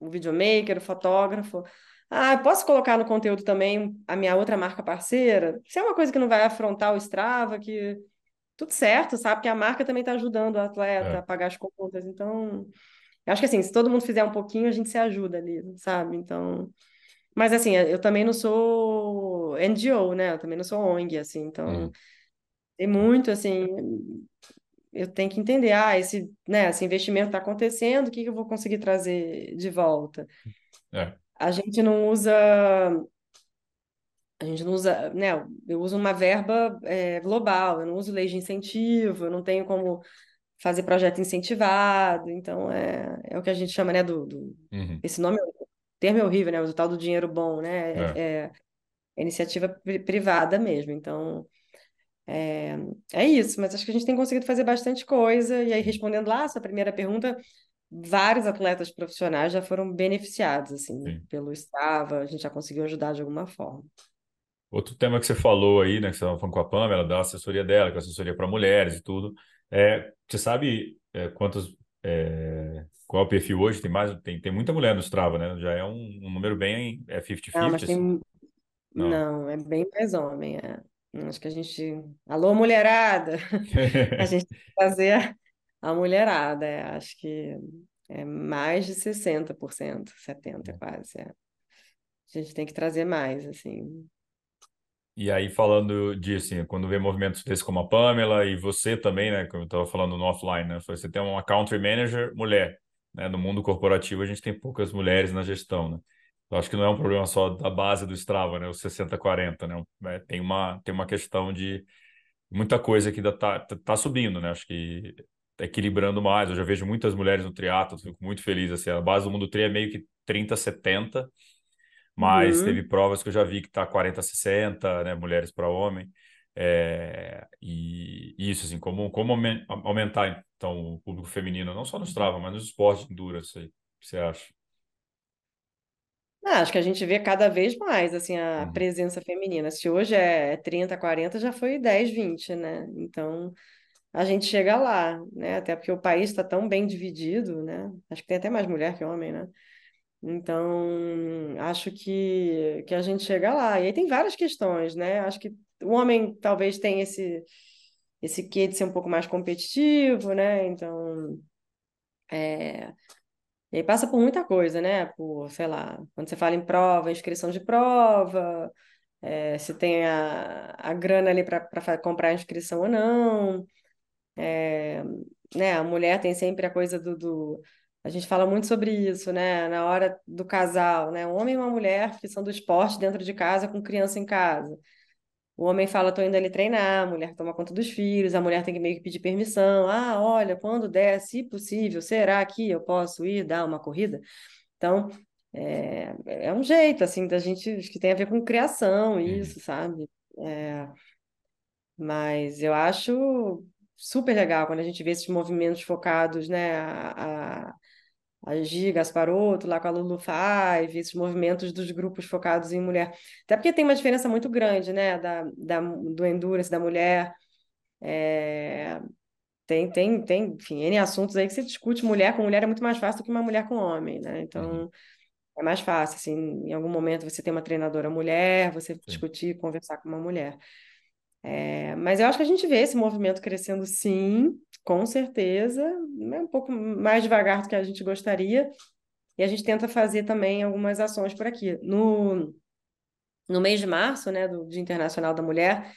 o videomaker, o fotógrafo. Ah, posso colocar no conteúdo também a minha outra marca parceira? Se é uma coisa que não vai afrontar o Strava, que tudo certo, sabe? Que a marca também está ajudando o atleta a É, pagar as contas. Então, eu acho que assim, se todo mundo fizer um pouquinho, a gente se ajuda ali, sabe? Então, mas assim, eu também não sou NGO, né? Eu também não sou ONG, assim. Então, uhum, tem muito assim, eu tenho que entender, ah, esse, né, esse investimento está acontecendo, o que que eu vou conseguir trazer de volta? é, A gente não usa, a gente não usa, né? Eu uso uma verba é, global, eu não uso lei de incentivo, eu não tenho como fazer projeto incentivado, então é, é o que a gente chama, né, do, do uhum, esse nome, o termo é horrível, né, o tal do dinheiro bom, né, é, é, é iniciativa pri- privada mesmo, então é, é isso, mas acho que a gente tem conseguido fazer bastante coisa, e aí respondendo lá a sua primeira pergunta, vários atletas profissionais já foram beneficiados, assim, sim. pelo Strava, a gente já conseguiu ajudar de alguma forma. Outro tema que você falou aí, né, que você estava falando com a Pamela, da assessoria dela, que é assessoria para mulheres e tudo. É, você sabe é, quantas, é, qual é o perfil hoje? Tem mais, tem, tem muita mulher no Strava, né? Já é um, um número bem, é Ah, mas 50-50, assim? tem Não. Não, é bem mais homem. é. Acho que a gente. Alô, mulherada! A gente tem que fazer a a mulherada. é. Acho que é mais de 60%, 70% quase. é. A gente tem que trazer mais, assim. E aí, falando disso, assim, quando vê movimentos desses como a Pamela e você também, né, como eu estava falando no offline, né, você tem uma country manager mulher, né, no mundo corporativo a gente tem poucas mulheres na gestão, né. Eu acho que não é um problema só da base do Strava, né, o 60-40, né, É, tem uma, tem uma questão de muita coisa que ainda tá, tá, tá subindo, né, acho que tá equilibrando mais, eu já vejo muitas mulheres no triatlo, fico muito feliz, assim, a base do mundo tri é meio que 30-70, mas teve Uhum. provas que eu já vi que está 40-60, né, mulheres para homem. É, e isso, assim, como, como aumen- aumentar então o público feminino, não só no Strava, mas nos esportes de endurance aí, você acha? Ah, acho que a gente vê cada vez mais, assim, a Uhum, presença feminina. Se hoje é 30, 40, já foi 10, 20, né? Então, a gente chega lá, né? Até porque o país está tão bem dividido, né? Acho que tem até mais mulher que homem, né? Então, acho que, que a gente chega lá. E aí tem várias questões, né? Acho que o homem talvez tenha esse, esse quê de ser um pouco mais competitivo, né? Então, é... e aí passa por muita coisa, né? Por, sei lá, quando você fala em prova, inscrição de prova, é, se tem a, a grana ali para comprar a inscrição ou não. É, né, a mulher tem sempre a coisa do, do- A gente fala muito sobre isso, né? Na hora do casal, né? Um homem e uma mulher que são do esporte dentro de casa com criança em casa. O homem fala, tô indo ali treinar, a mulher toma conta dos filhos, a mulher tem que meio que pedir permissão. Ah, olha, quando der, se possível, será que eu posso ir dar uma corrida? Então, é, é um jeito, assim, da gente, que tem a ver com criação, uhum, isso, sabe? É, mas eu acho super legal quando a gente vê esses movimentos focados, né? A, a, a Gi Gasparotto lá com a Lulu Five, esses movimentos dos grupos focados em mulher. Até porque tem uma diferença muito grande, né? Da, da, do endurance da mulher. É, tem, tem, tem, enfim, N assuntos aí que você discute mulher com mulher é muito mais fácil do que uma mulher com homem, né? uhum, Então, é mais fácil, assim, em algum momento você tem uma treinadora mulher, você sim, discutir, conversar com uma mulher. É, mas eu acho que a gente vê esse movimento crescendo sim, com certeza, né, um pouco mais devagar do que a gente gostaria, e a gente tenta fazer também algumas ações por aqui. No, no mês de março, né, do Dia Internacional da Mulher,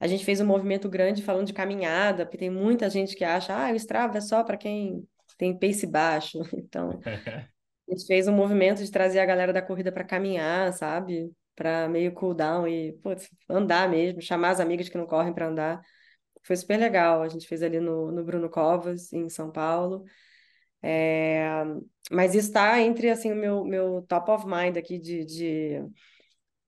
a gente fez um movimento grande falando de caminhada, porque tem muita gente que acha, ah, o Strava é só para quem tem pace baixo. Então, a gente fez um movimento de trazer a galera da corrida para caminhar, sabe? para meio cool down e putz, andar mesmo, chamar as amigas que não correm para andar. Foi super legal. A gente fez ali no, no Bruno Covas, em São Paulo. É, mas está entre assim, o meu, meu top of mind aqui de, de,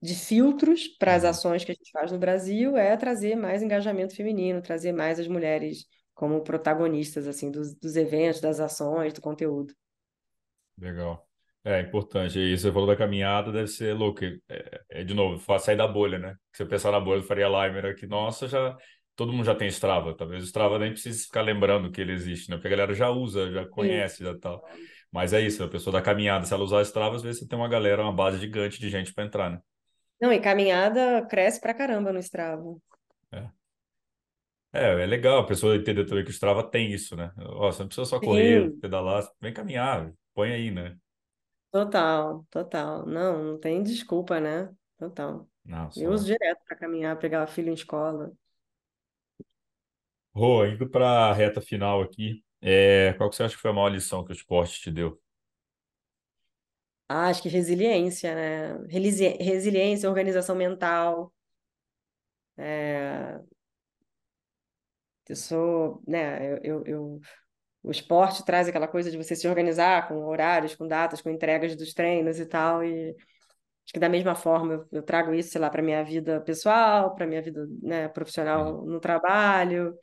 de filtros para as Uhum. ações que a gente faz no Brasil é trazer mais engajamento feminino, trazer mais as mulheres como protagonistas assim dos, dos eventos, das ações, do conteúdo. Legal. É importante. E você falou da caminhada, deve ser louco. É, é, de novo, sair da bolha, né? Se eu pensar na bolha do Faria Limer aqui, nossa, já todo mundo já tem Strava. Talvez o Strava nem precise ficar lembrando que ele existe, né? Porque a galera já usa, já conhece, já tal. Mas é isso, a pessoa da caminhada, se ela usar Strava, às vezes você tem uma galera, uma base gigante de gente para entrar, né? Não, e caminhada cresce pra caramba no Strava. É. É, é legal a pessoa entender também que o Strava tem isso, né? Ó, você não precisa só correr, Sim, pedalar, vem caminhar, põe aí, né? total, total. Não, não tem desculpa, né? Total. Eu uso direto para caminhar, pegar o filho em escola. Rô, indo para a reta final aqui, é, qual que você acha que foi a maior lição que o esporte te deu? Ah, acho que resiliência, né? Relisi- Resiliência, organização mental. É, Eu sou, né? Eu, eu, eu- O esporte traz aquela coisa de você se organizar com horários, com datas, com entregas dos treinos e tal. E acho que da mesma forma eu, trago isso, sei lá, para minha vida pessoal, para minha vida, né, Uhum, profissional no trabalho.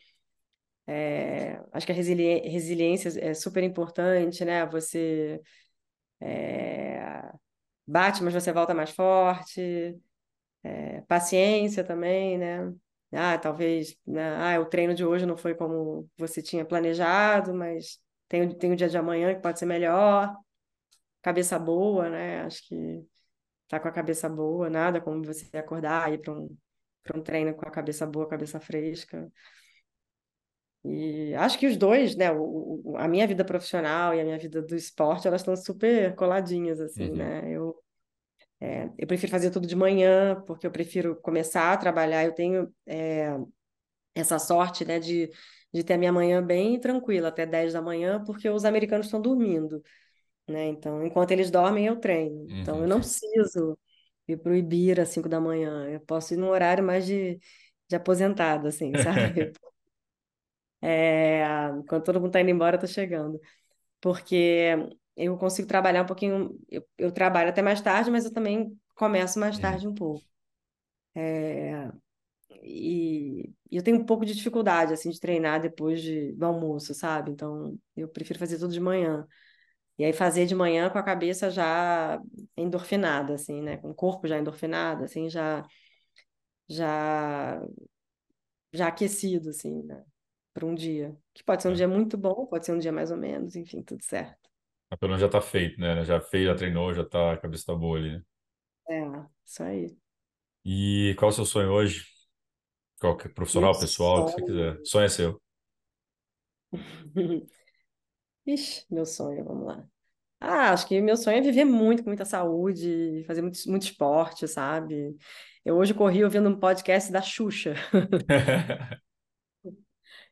É, acho que a resili- resiliência é super importante, né? Você é, bate, mas você volta mais forte. É, paciência também, né? Ah, talvez, né? Ah, o treino de hoje não foi como você tinha planejado, mas tem, tem o dia de amanhã que pode ser melhor. Cabeça boa, né? Acho que tá com a cabeça boa, nada como você acordar e ir para um, um treino com a cabeça boa, cabeça fresca. E acho que os dois, né? O, o- a minha vida profissional e a minha vida do esporte, elas estão super coladinhas, assim, uhum, né? Eu, é, eu prefiro fazer tudo de manhã, porque eu prefiro começar a trabalhar. Eu tenho é, essa sorte, né, de, de ter a minha manhã bem tranquila, até 10 da manhã, porque os americanos estão dormindo, né? Então, enquanto eles dormem, eu treino. Então, uhum. eu não preciso ir para o Ibira às 5 da manhã. Eu posso ir num horário mais de, de aposentado, assim, sabe? É, quando todo mundo está indo embora, eu tô chegando. Porque eu consigo trabalhar um pouquinho. Eu, eu trabalho até mais tarde, mas eu também começo mais Uhum. tarde um pouco. E, e eu tenho um pouco de dificuldade, assim, de treinar depois de, do almoço, sabe? Então, eu prefiro fazer tudo de manhã. E aí, fazer de manhã com a cabeça já endorfinada, assim, né? Com o corpo já endorfinado, assim, já, já, já aquecido, assim, né? Para um dia. Que pode ser um É. dia muito bom, pode ser um dia mais ou menos, enfim, tudo certo. Mas pelo menos já tá feito, né? Já fez, já treinou, já tá, a cabeça tá boa ali, né? É, isso aí. E qual é o seu sonho hoje? Qual que é Meu profissional, pessoal, o que você quiser. sonho. Sonho é seu. Ixi, meu sonho, vamos lá. Ah, acho que meu sonho é viver muito, com muita saúde, fazer muito, muito esporte, sabe? Eu hoje corri ouvindo um podcast da Xuxa,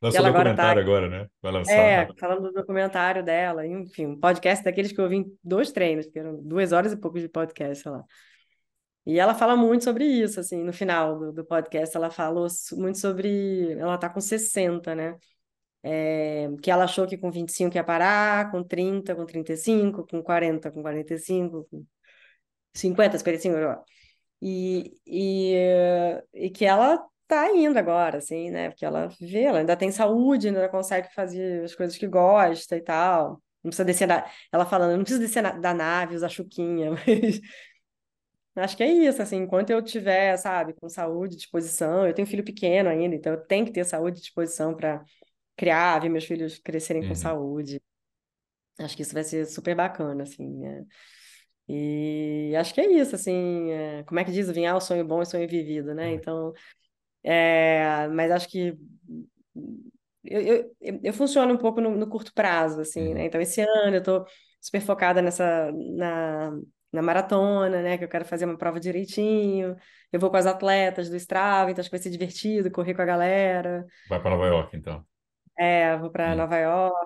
Lançou ela agora tá, documentário agora, né? Vai lançar. é, falando do documentário dela, enfim, um podcast daqueles que eu ouvi em dois treinos, que eram duas horas e pouco de podcast, sei lá. E ela fala muito sobre isso, assim, no final do, do podcast, ela falou muito sobre, ela tá com 60, né? É, que ela achou que com 25 ia parar, com 30, com 35, com 40, com 45, com 50, 55, E, e, e que ela tá indo agora, assim, né? Porque ela vê, ela ainda tem saúde, ainda consegue fazer as coisas que gosta e tal. Não precisa descer da... Ela falando, não precisa descer na- da nave, usar chuquinha, mas acho que é isso, assim, enquanto eu tiver, sabe, com saúde, disposição, eu tenho filho pequeno ainda, então eu tenho que ter saúde e disposição para criar, ver meus filhos crescerem com Uhum. saúde. Acho que isso vai ser super bacana, assim, né? E acho que é isso, assim, é, como é que diz, vinhar o sonho bom e sonho vivido, né? Então, é, mas acho que eu, eu, eu funciono um pouco no, no curto prazo, assim, né? Uhum. Então, esse ano eu tô super focada nessa, na, na maratona, né? Que eu quero fazer uma prova direitinho. Eu vou com as atletas do Strava, então acho que vai ser divertido correr com a galera. Vai para Nova York, então. É, vou para Uhum. Nova York.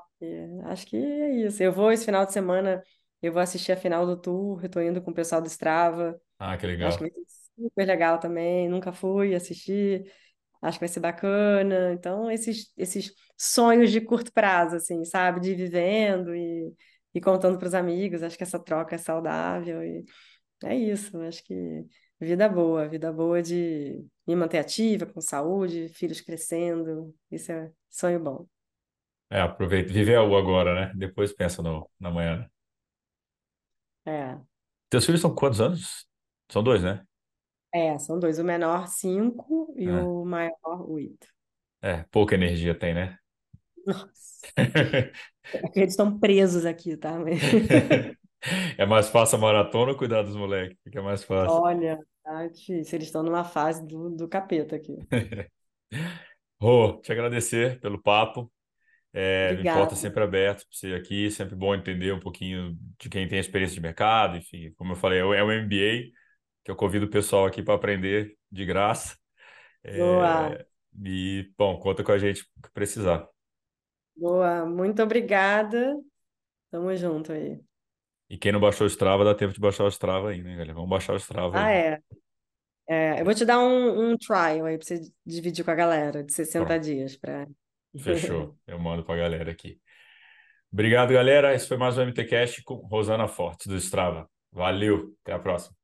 Acho que é isso. Eu vou esse final de semana Eu vou assistir a final do Tour, eu tô indo com o pessoal do Strava. Ah, que Acho que legal. vai ser super legal também. Nunca fui assistir. Acho que vai ser bacana. Então, esses, esses sonhos de curto prazo, assim, sabe? De ir vivendo e, e contando para os amigos. Acho que essa troca é saudável. E é isso. Acho que vida boa. Vida boa de me manter ativa, com saúde, filhos crescendo. Isso é sonho bom. É, aproveita, vive o agora, né? Depois pensa no, na manhã. né? É. Teus filhos são quantos anos? São dois, né? É, são dois. O menor, cinco, e É, o maior, oito. é, pouca energia tem, né? Nossa. É que eles estão presos aqui, tá? É mais fácil a maratona ou cuidar dos moleques? Fica mais fácil. Olha, tá difícil. Eles estão numa fase do, do capeta aqui. Rô, te agradecer pelo papo. É, me porta sempre aberto para você aqui, sempre bom entender um pouquinho de quem tem experiência de mercado, enfim, como eu falei, é o é o MBA, que eu convido o pessoal aqui para aprender de graça. Boa, É, e, bom, conta com a gente que precisar. boa. Muito obrigada. Tamo junto aí. E quem não baixou o Strava, dá tempo de baixar o Strava ainda, hein, galera? Vamos baixar o Strava Ah, aí. é. É, eu vou te dar um, um trial aí pra você dividir com a galera de 60 Pronto, dias pra... fechou. Eu mando para a galera aqui. Obrigado, galera. Esse foi mais um MTCast com Rosana Fortes do Strava. Valeu, até a próxima.